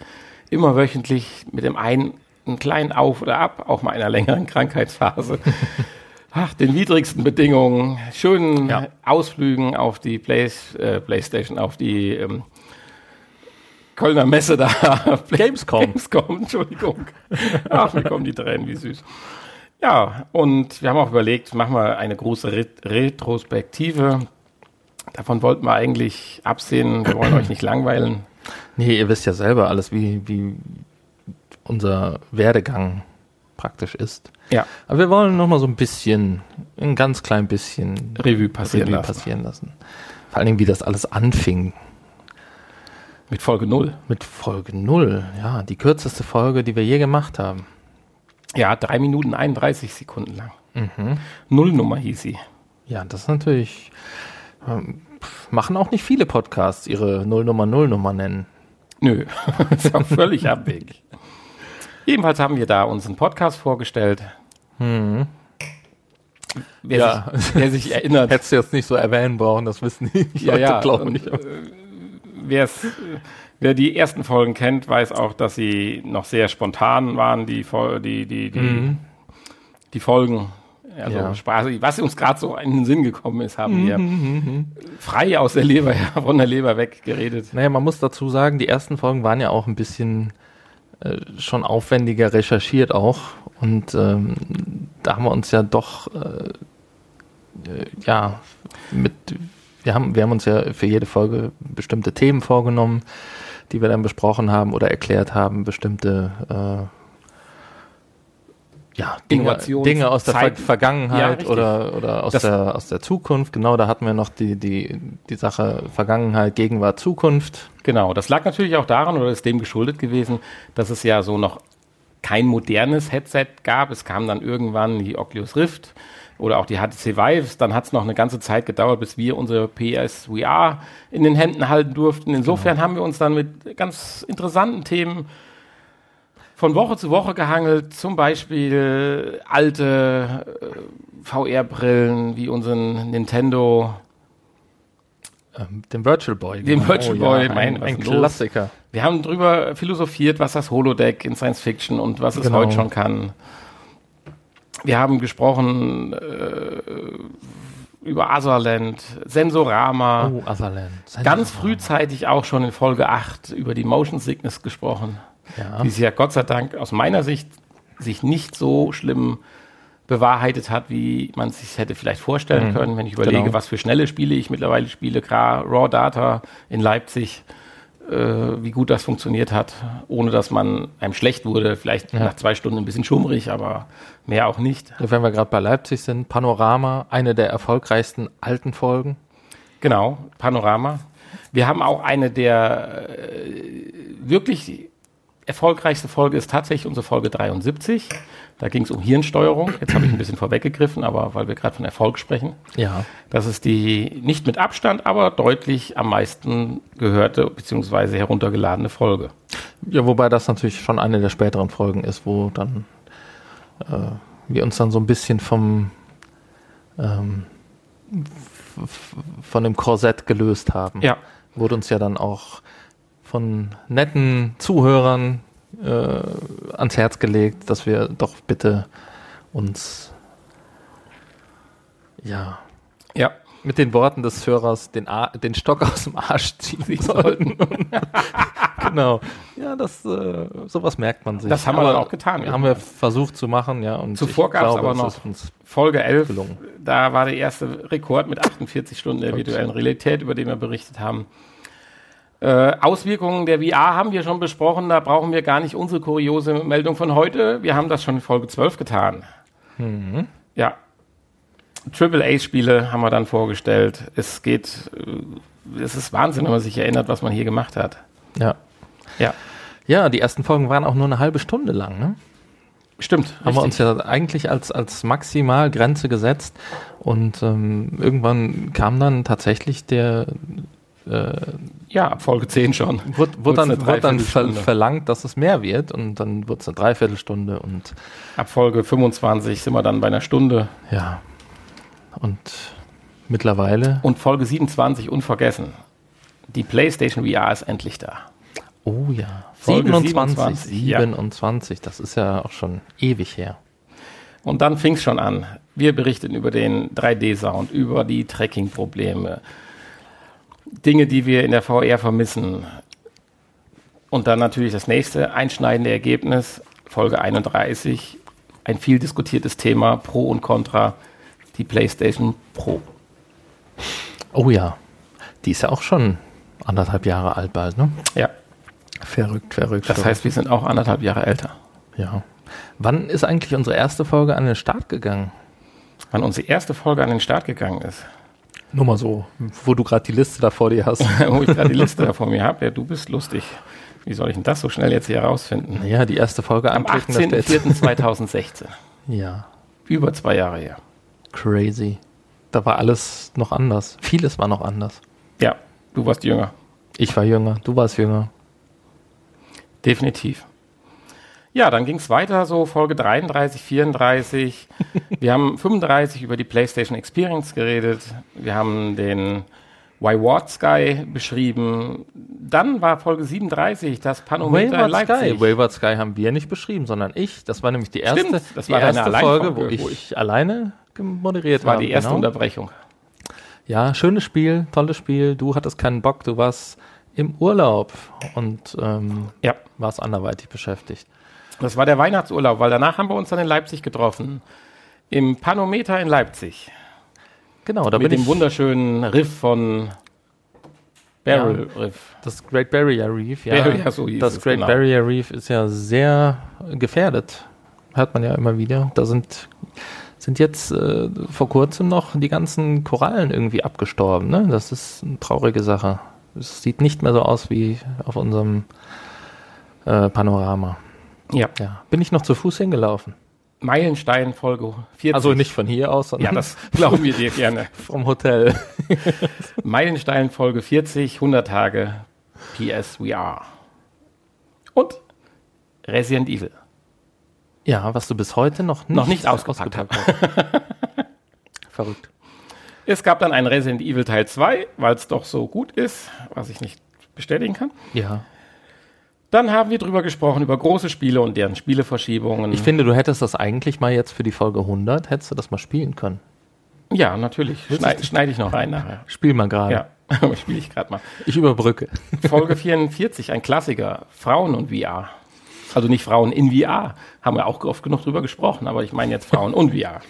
immer wöchentlich mit dem einen einen kleinen Auf oder Ab, auch mal einer längeren Krankheitsphase. Ach, den widrigsten Bedingungen, schönen Ja. Ausflügen auf die Play, äh, Playstation, auf die ähm, Kölner Messe da. Gamescom. Gamescom, Entschuldigung. Ach, mir kommen die Tränen, wie süß. Ja, und wir haben auch überlegt, machen wir eine große Ret Retrospektive. Davon wollten wir eigentlich absehen. Wir wollen euch nicht langweilen. nee, ihr wisst ja selber alles, wie, wie unser Werdegang praktisch ist. Ja, Aber wir wollen noch mal so ein bisschen, ein ganz klein bisschen Revue passieren Revue lassen. passieren lassen. Vor allen Dingen, wie das alles anfing Mit Folge 0. mit Folge 0. Ja, die kürzeste Folge, die wir je gemacht haben. Ja, drei Minuten 31 Sekunden lang. Mhm. Nullnummer hieß sie. Ja, das ist natürlich. Ähm, machen auch nicht viele Podcasts ihre Nullnummer Nullnummer nennen. Nö, ist auch völlig abwegig. Jedenfalls haben wir da unseren Podcast vorgestellt. Wer, Ja. sich, wer sich erinnert, Hättest du jetzt nicht so erwähnen brauchen, das wissen die Ja, ja, glaube ich. wer's, äh, wer die ersten Folgen kennt, weiß auch, dass sie noch sehr spontan waren, die, die, die, die, die Folgen. Also Ja. Spaß, was uns gerade so in den Sinn gekommen ist, haben wir frei aus der Leber, her- von der Leber weg geredet. Naja, man muss dazu sagen, die ersten Folgen waren ja auch ein bisschen äh, schon aufwendiger recherchiert auch. Und ähm, da haben wir uns ja doch, äh, äh, ja, mit, wir haben, wir haben uns ja für jede Folge bestimmte Themen vorgenommen, die wir dann besprochen haben oder erklärt haben, bestimmte äh, ja, Dinge, Dinge aus der Ver Ja, Vergangenheit richtig. oder, oder aus, Das- der, aus der Zukunft. Genau, da hatten wir noch die, die, die Sache Vergangenheit, Gegenwart, Zukunft. Genau, das lag natürlich auch daran oder ist dem geschuldet gewesen, dass es ja so noch kein modernes Headset gab. Es kam dann irgendwann die Oculus Rift oder auch die HTC Vive. Dann hat es noch eine ganze Zeit gedauert, bis wir unsere PSVR in den Händen halten durften. Insofern haben wir uns dann mit ganz interessanten Themen von Woche zu Woche gehangelt. Zum Beispiel alte äh, VR-Brillen wie unseren Nintendo Ähm, den Virtual Boy. Den Virtual Boy, ein, mein, ein? Klassiker. Wir haben drüber philosophiert, was das Holodeck in Science Fiction und was es Genau. heute schon kann. Wir haben gesprochen äh, über Azerland, Sensorama. Oh, Otherland. Ganz frühzeitig auch schon in Folge 8 über die Motion Sickness gesprochen, Ja. die sich ja Gott sei Dank aus meiner Sicht sich nicht so schlimm bewahrheitet hat, wie man es sich hätte vielleicht vorstellen können, wenn ich überlege, genau. was für schnelle Spiele ich mittlerweile spiele, gerade Raw Data in Leipzig, äh, wie gut das funktioniert hat, ohne dass man einem schlecht wurde, vielleicht nach zwei Stunden ein bisschen schummrig, aber mehr auch nicht. Wenn wir gerade bei Leipzig sind, Panorama, eine der erfolgreichsten alten Folgen. Genau, Panorama. Wir haben auch eine der äh, wirklich erfolgreichste Folge ist tatsächlich unsere Folge 73. Da ging es um Hirnsteuerung. Jetzt habe ich ein bisschen vorweggegriffen, aber weil wir gerade von Erfolg sprechen. Ja. Das ist die nicht mit Abstand, aber deutlich am meisten gehörte bzw. heruntergeladene Folge. Ja, wobei das natürlich schon eine der späteren Folgen ist, wo dann äh, wir uns dann so ein bisschen vom ähm, von dem Korsett gelöst haben. Ja. Wurde uns ja dann auch von netten Zuhörern äh, ans Herz gelegt, dass wir doch bitte uns ja Ja. mit den Worten des Hörers den, Ar den Stock aus dem Arsch ziehen sollten. genau. Ja, das äh, sowas merkt man sich. Das haben wir dann auch getan. Haben wir versucht zu machen, ja. Und Zuvor gab es aber noch Folge 11. gelungen. Da war der erste Rekord mit 48 Stunden der virtuellen Realität, über den wir berichtet haben. Äh, Auswirkungen der VR haben wir schon besprochen. Da brauchen wir gar nicht unsere kuriose Meldung von heute. Wir haben das schon in Folge 12 getan. Mhm. Ja. Triple-A-Spiele haben wir dann vorgestellt. Es geht, äh, es ist Wahnsinn, wenn man sich erinnert, was man hier gemacht hat. Ja. Ja. Ja, die ersten Folgen waren auch nur eine halbe Stunde lang, ne? Stimmt. Haben wir richtig. uns ja eigentlich als, als Maximalgrenze gesetzt und ähm, irgendwann kam dann tatsächlich der, äh, ja, ab Folge 10 schon. wurde, wurde dann, wurde dann ver verlangt, dass es mehr wird und dann wurde es eine Dreiviertelstunde und Ab Folge 25 sind wir dann bei einer Stunde. ja. Und mittlerweile, Und Folge 27 unvergessen. Die PlayStation VR ist endlich da. oh ja, Folge 27, 27, ja. 27, das ist ja auch schon ewig her. Und dann fing es schon an. Wir berichten über den 3D-Sound, über die Tracking-Probleme, Dinge, die wir in der VR vermissen. Und dann natürlich das nächste einschneidende Ergebnis, Folge 31, ein viel diskutiertes Thema, Pro und Contra, die PlayStation Pro. Oh ja, die ist ja auch schon anderthalb Jahre alt bald, ne? Ja, Verrückt, verrückt. das verrückt. heißt, wir sind auch anderthalb Jahre älter. Ja. Wann ist eigentlich unsere erste Folge an den Start gegangen? Wann unsere erste Folge an den Start gegangen ist. Nur mal so, wo du gerade die Liste da vor dir hast. Wo ich gerade die Liste da vor mir habe. Ja, du bist lustig. Wie soll ich denn das so schnell jetzt hier herausfinden? Ja, die erste Folge Am anklicken, da steht's. 18.04.2016. Ja, Über zwei Jahre her. crazy. Da war alles noch anders. Vieles war noch anders. Ja, du warst jünger. Ich war jünger, du warst jünger. Definitiv. Ja, dann ging es weiter, so Folge 33, 34. Wir haben 35 über die PlayStation Experience geredet. Wir haben den Ward Sky beschrieben. Dann war Folge 37, das Panometer Wayward Leipzig. Sky. Wayward Sky haben wir nicht beschrieben, sondern ich. Das war nämlich die erste, Stimmt, das die war deine erste Folge, wo ich, wo ich- alleine moderiert Das war habe. die erste genau. Unterbrechung. Ja, schönes Spiel, tolles Spiel. Du hattest keinen Bock, du warst im Urlaub und ähm, Ja, warst anderweitig beschäftigt. Das war der Weihnachtsurlaub, weil danach haben wir uns dann in Leipzig getroffen. Im Panometer in Leipzig. Genau, da mit bin dem ich. wunderschönen Riff von Barrel Riff. Das Great Barrier Reef, ja. Barrier, so hieß das es, Great genau. Barrier Reef ist ja sehr gefährdet. Hört man ja immer wieder. Da sind, sind jetzt äh, vor kurzem noch die ganzen Korallen irgendwie abgestorben. Ne? Das ist eine traurige Sache. Es sieht nicht mehr so aus wie auf unserem äh, Panorama. Ja. Ja. Bin ich noch zu Fuß hingelaufen? Meilenstein Folge 40. Also nicht von hier aus, Ja, sondern das glauben wir dir gerne. vom Hotel. Meilenstein Folge 40, 100 Tage PSVR. Und Resident Evil. Ja, was du bis heute noch nicht, Noch nicht ausgepackt hast. Verrückt. Es gab dann ein Resident Evil Teil 2, weil es doch so gut ist, was ich nicht bestätigen kann. Ja. Dann haben wir drüber gesprochen, über große Spiele und deren Spieleverschiebungen. Ich finde, du hättest das eigentlich mal jetzt für die Folge 100, hättest du das mal spielen können. ja, natürlich. Schneide schneid ich noch rein nachher. Spiel mal gerade. Ja, spiele ich gerade mal. Ich überbrücke. Folge 44, ein Klassiker. Frauen und VR. Also nicht Frauen in VR. Haben wir auch oft genug drüber gesprochen, aber ich meine jetzt Frauen und VR.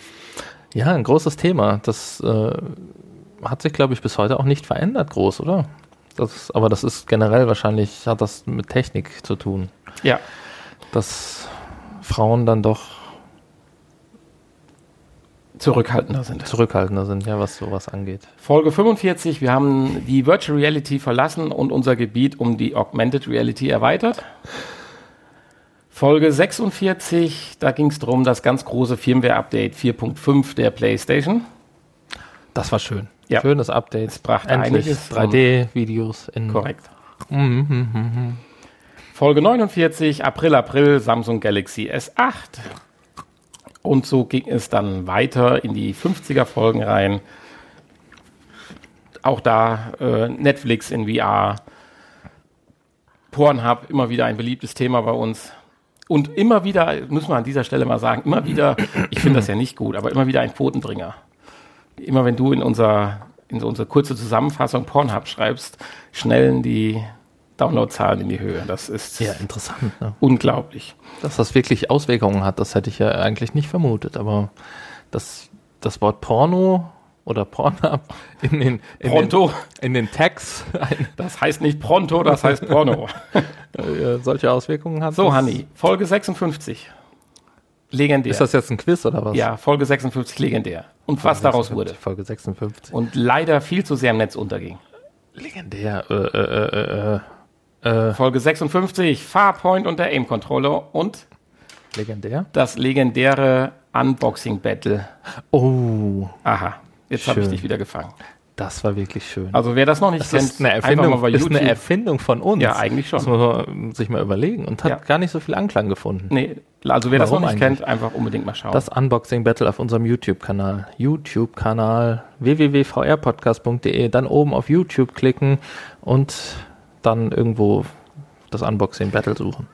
Ja, ein großes Thema. Das äh, hat sich, glaube ich, bis heute auch nicht verändert, groß, oder? Das, aber das ist generell wahrscheinlich, hat das mit Technik zu tun. Ja, Dass Frauen dann doch zurückhaltender sind. zurückhaltender sind, ja, was sowas angeht. Folge 45, wir haben die Virtual Reality verlassen und unser Gebiet um die Augmented Reality erweitert. Folge 46, da ging es darum, das ganz große Firmware-Update 4.5 der PlayStation. Das war schön. Ja. Schönes Update. Es brachte Endlich einiges. 3D-Videos in. Korrekt. Mhm, mhm, mhm. Folge 49, April, April, Samsung Galaxy S8. Und so ging es dann weiter in die 50er Folgen rein. Auch da äh, Netflix in VR, Pornhub, immer wieder ein beliebtes Thema bei uns. Und immer wieder, müssen wir an dieser Stelle mal sagen, immer wieder, ich finde das ja nicht gut, aber immer wieder ein Quotenbringer. Immer wenn du in unser, in unsere kurze Zusammenfassung Pornhub schreibst, schnellen die Downloadzahlen in die Höhe. Das ist Ja, interessant. Ne? unglaublich. Dass das wirklich Auswirkungen hat, das hätte ich ja eigentlich nicht vermutet. Aber das, das Wort Porno oder Pornhub in den, in Pronto. den, in den Tags Das heißt nicht Pronto, das heißt Porno. solche Auswirkungen hat. So, Hanni, Folge 56. Legendär. Ist das jetzt ein Quiz oder was? ja, Folge 56 legendär. Und was daraus wurde. Folge 56. Und leider viel zu sehr im Netz unterging. Legendär. Äh, äh, äh, äh, äh, Folge 56, Farpoint und der Aim-Controller und legendär. das legendäre Unboxing-Battle. Oh, Aha, jetzt habe ich dich wieder gefangen. Das war wirklich schön. Also wer das noch nicht das kennt, ist eine Erfindung, ist eine Erfindung von uns. Ja, eigentlich schon. Das muss man sich mal überlegen und hat Ja. gar nicht so viel Anklang gefunden. nee, also wer das noch Warum nicht eigentlich? kennt, einfach unbedingt mal schauen. Das Unboxing Battle auf unserem YouTube-Kanal. YouTube-Kanal www.vrpodcast.de. Dann oben auf YouTube klicken und dann irgendwo das Unboxing Battle suchen.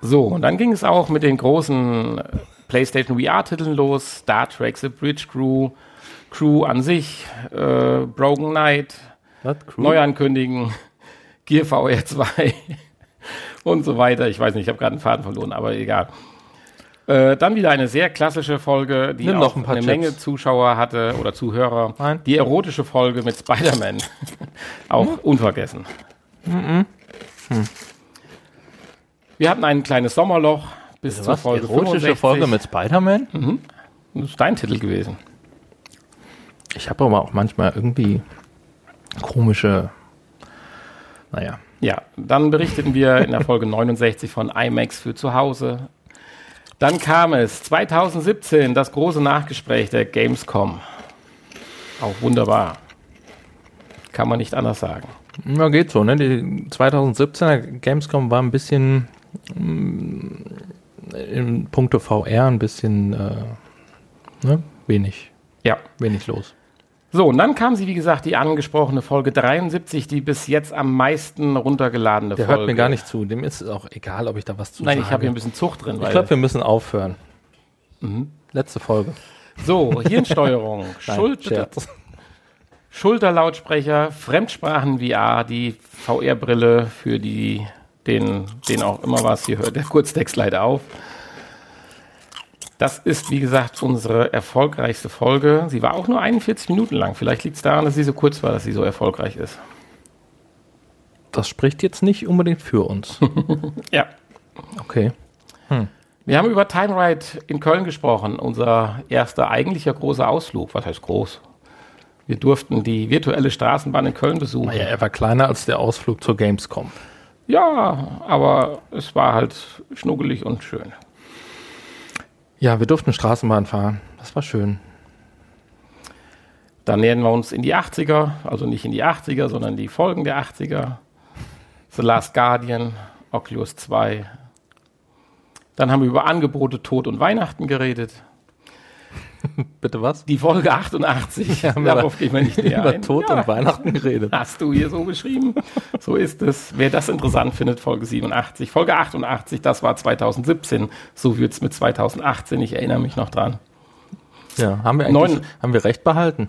So, und dann ging es auch mit den großen PlayStation VR-Titeln los. Star Trek, The Bridge Crew, Crew an sich, äh, Broken Knight? Neuankündigen, Gear VR 2 und so weiter. Ich weiß nicht, ich habe gerade einen Faden verloren, aber egal. Äh, dann wieder eine sehr klassische Folge, die Nimm auch noch ein paar eine Chips. Menge Zuschauer hatte oder Zuhörer. Nein. Die erotische Folge mit Spider-Man. auch unvergessen. Mhm. Wir hatten ein kleines Sommerloch bis zur Was? Folge Erotische 65. Folge mit Spider-Man? Das ist dein Titel gewesen. Ich habe aber auch manchmal irgendwie komische. Naja. Ja, dann berichteten wir in der Folge 69 von IMAX für zu Hause. Dann kam es 2017, das große Nachgespräch der Gamescom. Auch wunderbar. Kann man nicht anders sagen. Ja, geht so, ne? Die 2017er Gamescom war ein bisschen mm, in puncto VR ein bisschen äh, ne? wenig, Ja. wenig los. So, und dann kam sie, wie gesagt, die angesprochene Folge 73, die bis jetzt am meisten runtergeladene Der Folge. hört mir gar nicht zu. Dem ist es auch egal, ob ich da was zu Nein, sage. ich habe hier ein bisschen Zucht drin. ich glaube, wir müssen aufhören. Letzte Folge. so, Hirnsteuerung, Schulter. Schulterlautsprecher, Fremdsprachen VR, die VR-Brille für die, den, den auch immer was hier hört, der Kurztext leider auf. Das ist, wie gesagt, unsere erfolgreichste Folge. Sie war auch nur 41 Minuten lang. Vielleicht liegt es daran, dass sie so kurz war, dass sie so erfolgreich ist. Das spricht jetzt nicht unbedingt für uns. Ja. Okay. Wir haben über Time Ride in Köln gesprochen, unser erster eigentlicher großer Ausflug. Was heißt groß? Wir durften die virtuelle Straßenbahn in Köln besuchen. Naja, er war kleiner als der Ausflug zur Gamescom. Ja, aber es war halt schnuggelig und schön. Ja, wir durften Straßenbahn fahren. Das war schön. Dann nähern wir uns in die 80er, also nicht in die 80er, sondern die Folgen der 80er. The Last Guardian, Oculus 2. Dann haben wir über Angebote, Tod und Weihnachten geredet. Bitte was? Die Folge 88, haben wir darauf gehen wir nicht näher Über ein. Tod Ja, und Weihnachten geredet. Hast du hier so beschrieben? So ist es. Wer das interessant findet, Folge 87. Folge 88, das war 2017. So wird es mit 2018. Ich erinnere mich noch dran. Ja, haben wir eigentlich Neun- haben wir recht behalten.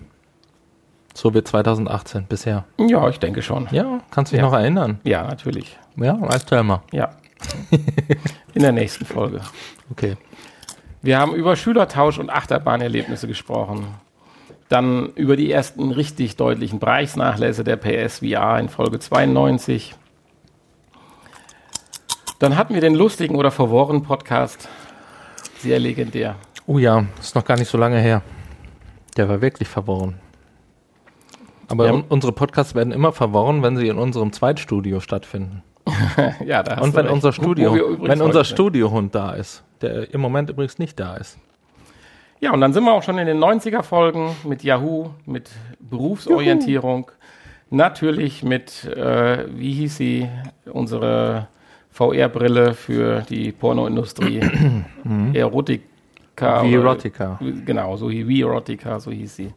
So wird 2018 bisher. Ja, ich denke schon. Ja, kannst du dich Ja. noch erinnern? Ja, natürlich. Ja, erzähl mal. Ja. In der nächsten Folge. Okay. Wir haben über Schülertausch und Achterbahnerlebnisse gesprochen. Dann über die ersten richtig deutlichen Preisnachlässe der PSVR in Folge 92. Dann hatten wir den lustigen oder verworrenen Podcast. Sehr legendär. Oh ja, ist noch gar nicht so lange her. Der war wirklich verworren. Aber Ja. un- unsere Podcasts werden immer verworren, wenn sie in unserem Zweitstudio stattfinden. ja, da hast Und wenn unser Studio, wenn unser. Studiohund da ist, der im Moment übrigens nicht da ist. Ja, und dann sind wir auch schon in den 90er-Folgen mit Yahoo, mit Berufsorientierung. Natürlich mit, äh, wie hieß sie, unsere VR-Brille für die Pornoindustrie. Erotika. Wie oder- Erotica. Genau, so wie Erotica, so hieß sie.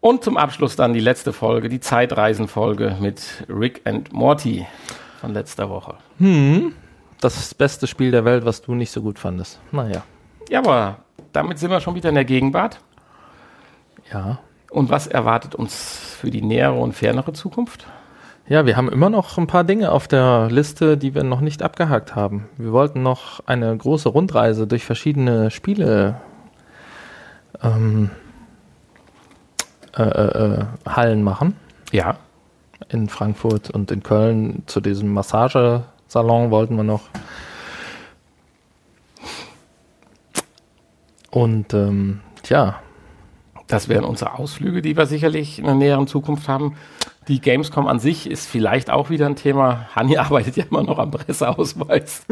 Und zum Abschluss dann die letzte Folge, die Zeitreisenfolge mit Rick and Morty von letzter Woche. Das beste Spiel der Welt, was du nicht so gut fandest. Naja. Ja, aber damit sind wir schon wieder in der Gegenwart. Ja. Und was erwartet uns für die nähere und fernere Zukunft? Ja, wir haben immer noch ein paar Dinge auf der Liste, die wir noch nicht abgehakt haben. Wir wollten noch eine große Rundreise durch verschiedene Spiele ähm, äh, äh, äh, Hallen machen. Ja. In Frankfurt und in Köln. Zu diesem Massagesalon wollten wir noch. Und ähm, tja, Das wären unsere Ausflüge, die wir sicherlich in der näheren Zukunft haben. Die Gamescom an sich ist vielleicht auch wieder ein Thema. Hanni arbeitet ja immer noch am Presseausweis.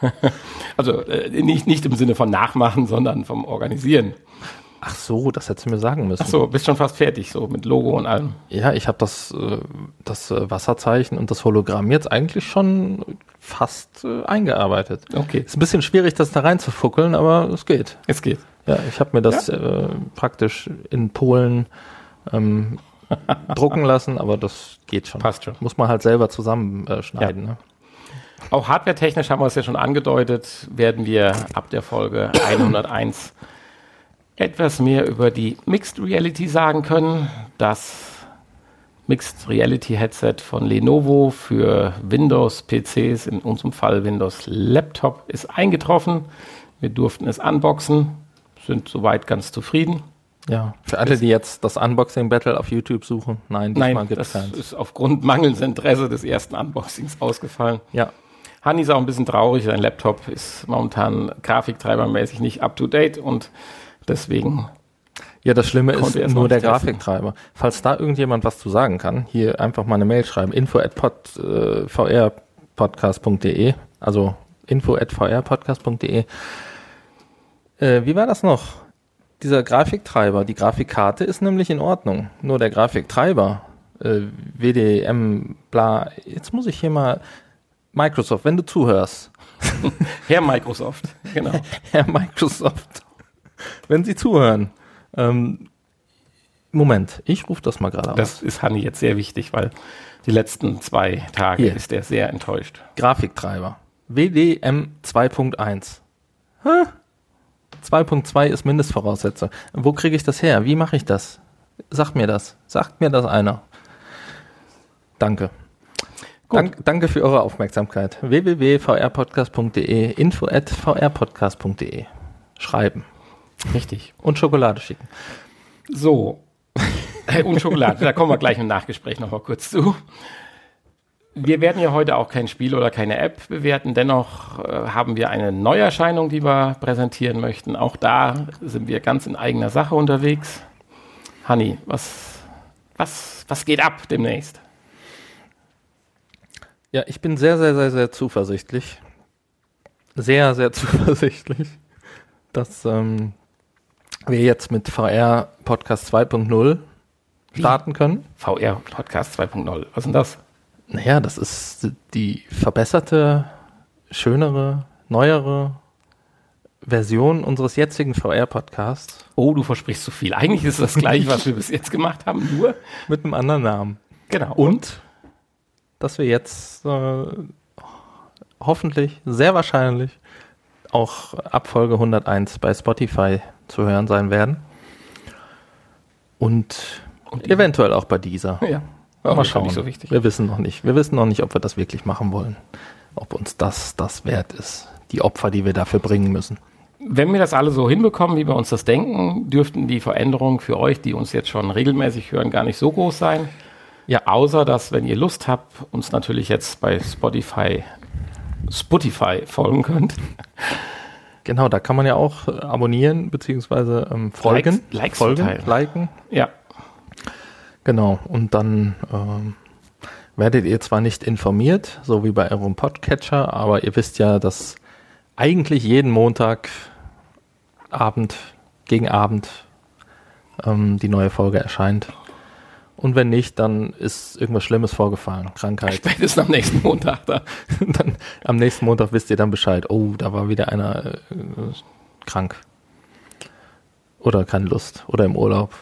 also äh, nicht, nicht im Sinne von Nachmachen, sondern vom Organisieren. Ach so, das hättest du mir sagen müssen. Ach so, bist schon fast fertig, so mit Logo und allem. Ja, ich habe das, äh, das äh, Wasserzeichen und das Hologramm jetzt eigentlich schon fast äh, eingearbeitet. Okay, Ist ein bisschen schwierig, das da reinzufuckeln, aber es geht. es geht. Ja, ich habe mir das äh, praktisch in Polen ähm, drucken lassen, aber das geht schon. Passt schon. Muss man halt selber zusammenschneiden. Schneiden, ne? Auch hardwaretechnisch haben wir es ja schon angedeutet, werden wir ab der Folge 101 etwas mehr über die Mixed Reality sagen können. Das Mixed Reality Headset von Lenovo für Windows PCs, in unserem Fall Windows Laptop, ist eingetroffen. Wir durften es unboxen, sind soweit ganz zufrieden. Ja. Für alle, die jetzt das Unboxing Battle auf YouTube suchen, nein, Nein, das keins. ist aufgrund mangelndes Interesse des ersten Unboxings ausgefallen. Ja, Hanni ist auch ein bisschen traurig, sein Laptop ist momentan grafiktreibermäßig nicht up to date und deswegen Ja, das Schlimme ist nur der testen. Grafiktreiber. Falls da irgendjemand was zu sagen kann, hier einfach mal eine Mail schreiben. info at pod, äh, vrpodcast.de also info at vrpodcast.de äh, Wie war das noch? Dieser Grafiktreiber, die Grafikkarte ist nämlich in Ordnung. Nur der Grafiktreiber, äh, WDM, bla, jetzt muss ich hier mal Microsoft, wenn du zuhörst, Herr Microsoft, genau. Herr Microsoft, wenn Sie zuhören, ähm, Moment, ich rufe das mal gerade aus. Das ist Hanni jetzt sehr wichtig, weil die letzten zwei Tage Hier. ist er sehr enttäuscht. Grafiktreiber. WDM 2.1. Hä? 2.2 ist Mindestvoraussetzung. Wo kriege ich das her? Wie mache ich das? Sag mir das. Sagt mir das einer. Danke. Gut. Dank, danke für eure Aufmerksamkeit. www.vrpodcast.de info at vrpodcast.de Schreiben. Richtig. Und Schokolade schicken. So. Äh, Und Schokolade, da kommen wir gleich im Nachgespräch noch mal kurz zu. Wir werden ja heute auch kein Spiel oder keine App bewerten. Dennoch äh, haben wir eine Neuerscheinung, die wir präsentieren möchten. Auch da sind wir ganz in eigener Sache unterwegs. Hanni, was, was, was geht ab demnächst? Ja, ich bin sehr, sehr, sehr, sehr zuversichtlich. Sehr, sehr zuversichtlich, dass ähm, wir jetzt mit VR Podcast 2.0 starten können. VR Podcast 2.0. Was ist denn das? Naja, das ist die verbesserte, schönere, neuere Version unseres jetzigen VR-Podcasts Oh, du versprichst zu viel. Eigentlich ist das gleiche, was wir bis jetzt gemacht haben, nur. mit einem anderen Namen. Genau. Und dass wir jetzt äh, hoffentlich, sehr wahrscheinlich auch ab Folge 101 bei Spotify zu hören sein werden. Und, Und eventuell auch bei dieser. Ja. Mal Aber ja schauen. nicht so wichtig. Wir wissen noch nicht. Wir wissen noch nicht, ob wir das wirklich machen wollen. Ob uns das das wert ist. Die Opfer, die wir dafür bringen müssen. Wenn wir das alle so hinbekommen, wie wir uns das denken, dürften die Veränderungen für euch, die uns jetzt schon regelmäßig hören, gar nicht so groß sein. Ja. Außer, dass, wenn ihr Lust habt, uns natürlich jetzt bei Spotify, Spotify folgen könnt. Genau, da kann man ja auch äh, abonnieren beziehungsweise ähm, folgen. Likes- Likes folgen, verteilen. liken. Ja. Genau. Und dann ähm, werdet ihr zwar nicht informiert, so wie bei eurem Podcatcher, aber ihr wisst ja, dass eigentlich jeden Montag Abend gegen Abend ähm, die neue Folge erscheint. Und wenn nicht, dann ist irgendwas Schlimmes vorgefallen. Krankheit. Spätestens am nächsten Montag da. dann, am nächsten Montag wisst ihr dann Bescheid. Oh, da war wieder einer äh, krank. Oder keine Lust. Oder im Urlaub.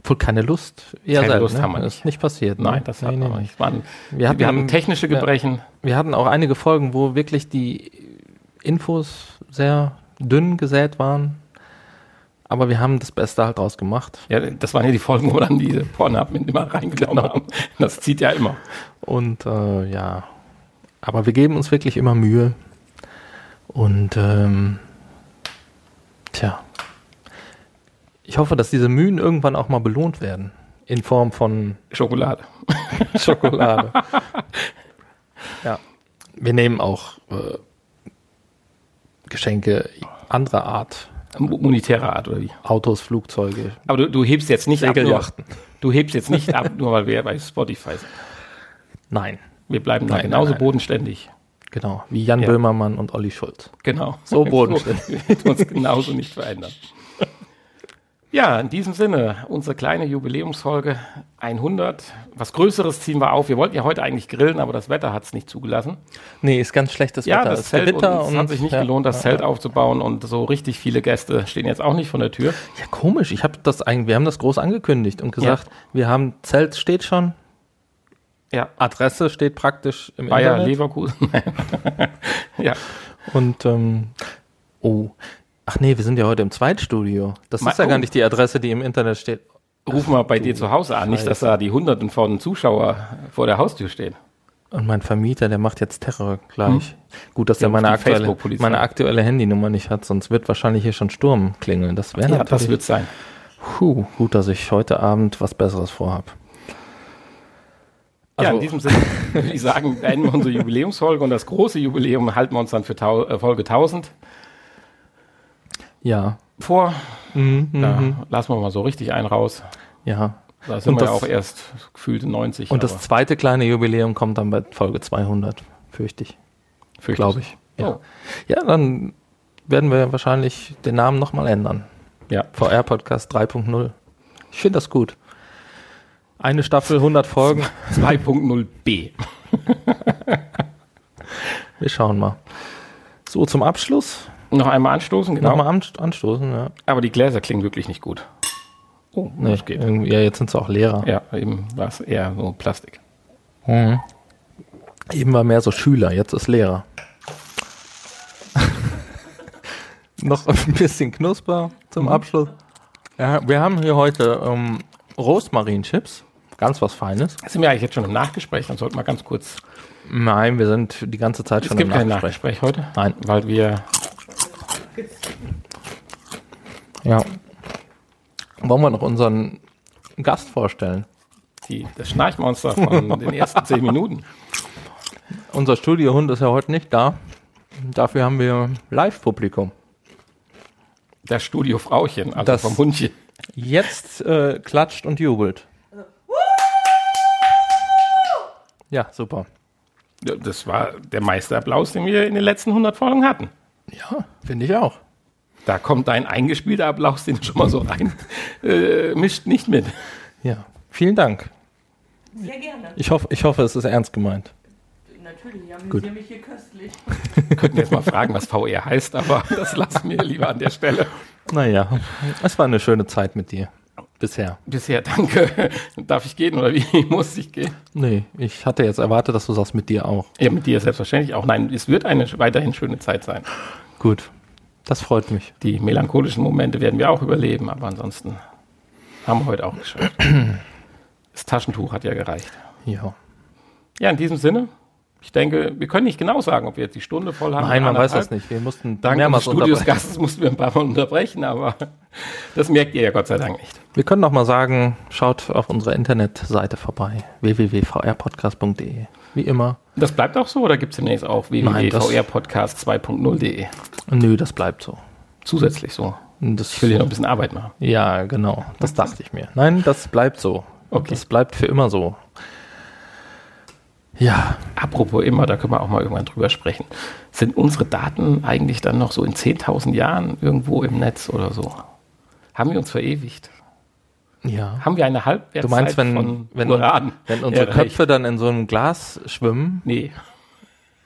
Obwohl keine Lust. Eher keine selten, Lust ne? haben wir nicht. ist nicht passiert. Ne? Nein, das nee, nee, nicht. Waren, wir, hatten, wir hatten technische Gebrechen. Wir, wir hatten auch einige Folgen, wo wirklich die Infos sehr dünn gesät waren. Aber wir haben das Beste halt draus gemacht. Ja, das waren ja die Folgen, wo dann diese Pornhub mit immer reingenommen genau. haben. Das zieht ja immer. Und äh, ja, aber wir geben uns wirklich immer Mühe. Und ähm, tja, ich hoffe, dass diese Mühen irgendwann auch mal belohnt werden. In Form von Schokolade. Schokolade. ja. Wir nehmen auch äh, Geschenke anderer Art Monetäre Art oder wie? Autos, Flugzeuge. Aber du, du hebst jetzt nicht ab. Nur, du hebst jetzt nicht ab, nur weil wir bei Spotify sind. Nein. Wir bleiben nein, da genauso nein, nein. bodenständig. Genau, wie Jan ja. Böhmermann und Olli Schulz. Genau. So bodenständig. wir uns genauso nicht verändern. Ja, in diesem Sinne, unsere kleine Jubiläumsfolge 100. Was Größeres ziehen wir auf. Wir wollten ja heute eigentlich grillen, aber das Wetter hat es nicht zugelassen. Nee, ist ganz schlechtes ja, Wetter. Das Zelt und es hat sich nicht ja, gelohnt, das ja, Zelt aufzubauen und so richtig viele Gäste stehen jetzt auch nicht vor der Tür. Ja, komisch. Ich habe das eigentlich, wir haben das groß angekündigt und gesagt, wir haben Zelt steht schon. Ja. Adresse steht praktisch im Bayer Internet. Leverkusen. ja. Und ähm, oh, Ach nee, wir sind ja heute im Zweitstudio. Das Ma ist ja oh. gar nicht die Adresse, die im Internet steht. Ruf mal bei dir zu Hause an, nicht, dass da die Hunderten von Zuschauer vor der Haustür stehen. Und mein Vermieter, der macht jetzt Terror gleich. Hm. Gut, dass der meine aktuelle, meine aktuelle Handynummer nicht hat, sonst wird wahrscheinlich hier schon Sturm klingeln. Das wäre Ja, das wird sein. Puh, gut, dass ich heute Abend was Besseres vorhab. Also, ja, in diesem Sinne würde ich sagen, beenden wir unsere Jubiläumsfolge und das große Jubiläum halten wir uns dann für äh, Folge 1000. Ja. Vor. Mhm, da mhm. lassen wir mal so richtig einen raus. Ja. Da sind und wir das, ja auch erst gefühlte 90. Und das zweite kleine Jubiläum kommt dann bei Folge 200, fürchte ich. Glaube ich. Ja. Oh. ja, dann werden wir wahrscheinlich den Namen nochmal ändern. Ja. VR Podcast 3.0. Ich finde das gut. Eine Staffel, 100 Folgen. 2.0b. wir schauen mal. So, zum Abschluss noch einmal anstoßen, genau. Nochmal anstoßen, ja. Aber die Gläser klingen wirklich nicht gut. Oh, nee, das geht. Ja, jetzt sind sie auch leerer. Ja, eben war es eher so Plastik. Mhm. Eben war mehr so Schüler, jetzt ist leerer. Noch ein bisschen Knusper zum mhm. Abschluss. Ja, wir haben hier heute ähm, Rosmarinchips. Ganz was Feines. Sind wir eigentlich jetzt schon im Nachgespräch? Dann sollten wir ganz kurz. Nein, wir sind die ganze Zeit es schon im Nachgespräch. Es gibt kein Nachgespräch heute? Nein. Weil wir ja. Wollen wir noch unseren Gast vorstellen? Die, das Schnarchmonster von den ersten zehn Minuten. Unser Studiohund ist ja heute nicht da. Dafür haben wir Live-Publikum. Das Studiofrauchen, also das vom Hundchen. Jetzt äh, klatscht und jubelt. Ja, super. Das war der Meisterapplaus, den wir in den letzten 100 Folgen hatten. Ja, finde ich auch. Da kommt dein eingespielter Applaus, den du schon mal so rein äh, mischt, nicht mit. Ja, vielen Dank. Sehr gerne. Ich hoffe, ich hoffe, es ist ernst gemeint. Natürlich, ich amüsiere mich hier köstlich. Wir könnten jetzt mal fragen, was VR heißt, aber das lassen wir lieber an der Stelle. Naja, es war eine schöne Zeit mit dir. Bisher. Bisher, danke. Darf ich gehen oder wie muss ich gehen? Nee, ich hatte jetzt erwartet, dass du sagst, mit dir auch. Ja, mit dir selbstverständlich auch. Nein, es wird eine weiterhin schöne Zeit sein. Gut, das freut mich. Die melancholischen Momente werden wir auch überleben, aber ansonsten haben wir heute auch geschafft. Das Taschentuch hat ja gereicht. Ja. Ja, in diesem Sinne, ich denke, wir können nicht genau sagen, ob wir jetzt die Stunde voll haben. Nein, man weiß das nicht. Wir mussten Dank mehrmals Studios Gastes mussten wir ein paar Mal unterbrechen, aber das merkt ihr ja Gott sei Dank nicht. Wir können noch mal sagen, schaut auf unserer Internetseite vorbei, www.vrpodcast.de. Wie immer. Das bleibt auch so oder gibt es demnächst auch www.vrpodcast 2.0.de? Nö, das bleibt so. Zusätzlich so. Das ich will hier noch ein bisschen Arbeit machen. Ja, genau. Das dachte ich mir. Nein, das bleibt so. Okay. Das bleibt für immer so. Ja, Apropos immer, da können wir auch mal irgendwann drüber sprechen. Sind unsere Daten eigentlich dann noch so in 10.000 Jahren irgendwo im Netz oder so? Haben wir uns verewigt? ja. Haben wir eine Halbwertszeit Du meinst, wenn, von wenn, Uran wenn unsere erreicht? Köpfe dann in so einem Glas schwimmen? Nee,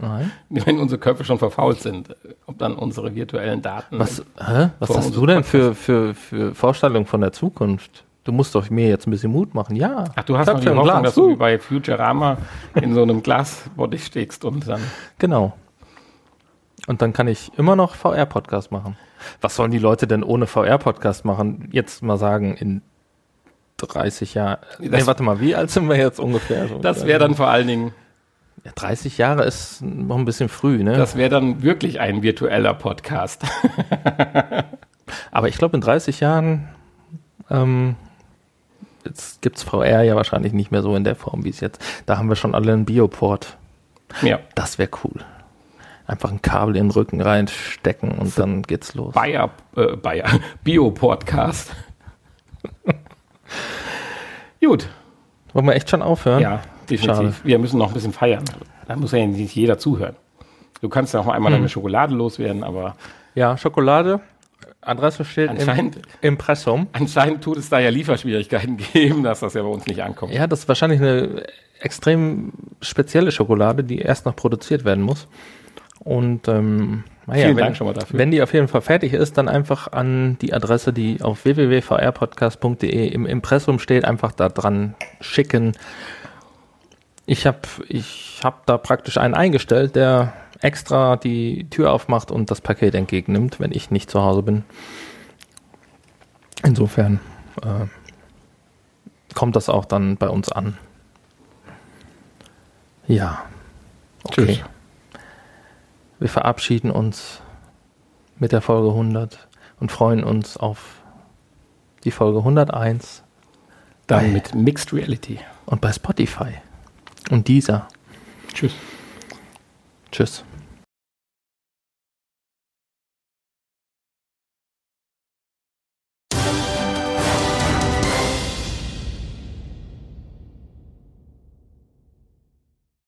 Nein. wenn unsere Köpfe schon verfault sind, ob dann unsere virtuellen Daten... Was, hä? Was hast du denn für, für, für Vorstellungen von der Zukunft? Du musst doch mir jetzt ein bisschen Mut machen. Ja. Ach, du hast noch die Hoffnung, Glas. dass du wie bei Futurama in so einem Glasbody steckst und dann... Genau. Und dann kann ich immer noch VR-Podcast machen. Was sollen die Leute denn ohne VR-Podcast machen? Jetzt mal sagen, in 30 Jahren. Nee, warte mal, wie alt sind wir jetzt ungefähr? Das wäre dann vor allen Dingen, Ja, 30 Jahre ist noch ein bisschen früh, ne? das wäre dann wirklich ein virtueller Podcast. Aber ich glaube, in 30 Jahren ähm, jetzt gibt's VR ja wahrscheinlich nicht mehr so in der Form, wie es jetzt. Da haben wir schon alle einen Bioport. ja. Das wäre cool. Einfach ein Kabel in den Rücken reinstecken und dann geht's los. Bayer, äh, Bayer, Bio-Podcast. Gut, Wollen wir echt schon aufhören? ja, definitiv. Schade. Wir müssen noch ein bisschen feiern. Da muss ja nicht jeder zuhören. Du kannst ja auch mal einmal Hm. deine Schokolade loswerden, aber Ja, Schokolade. Adresse steht im Anscheinend- Impressum. anscheinend tut es da ja Lieferschwierigkeiten geben, dass das ja bei uns nicht ankommt. Ja, das ist wahrscheinlich eine extrem spezielle Schokolade, die erst noch produziert werden muss. Und ähm, naja, Vielen wenn, Dank schon mal dafür. wenn die auf jeden Fall fertig ist, dann einfach an die Adresse, die auf www.vrpodcast.de im Impressum steht, einfach da dran schicken. Ich habe ich hab da praktisch einen eingestellt, der extra die Tür aufmacht und das Paket entgegennimmt, wenn ich nicht zu Hause bin. Insofern äh, kommt das auch dann bei uns an. Ja. Okay. Tschüss. Wir verabschieden uns mit der Folge 100 und freuen uns auf die Folge 101 Dann mit Mixed Reality. und bei Spotify und dieser. Tschüss. Tschüss.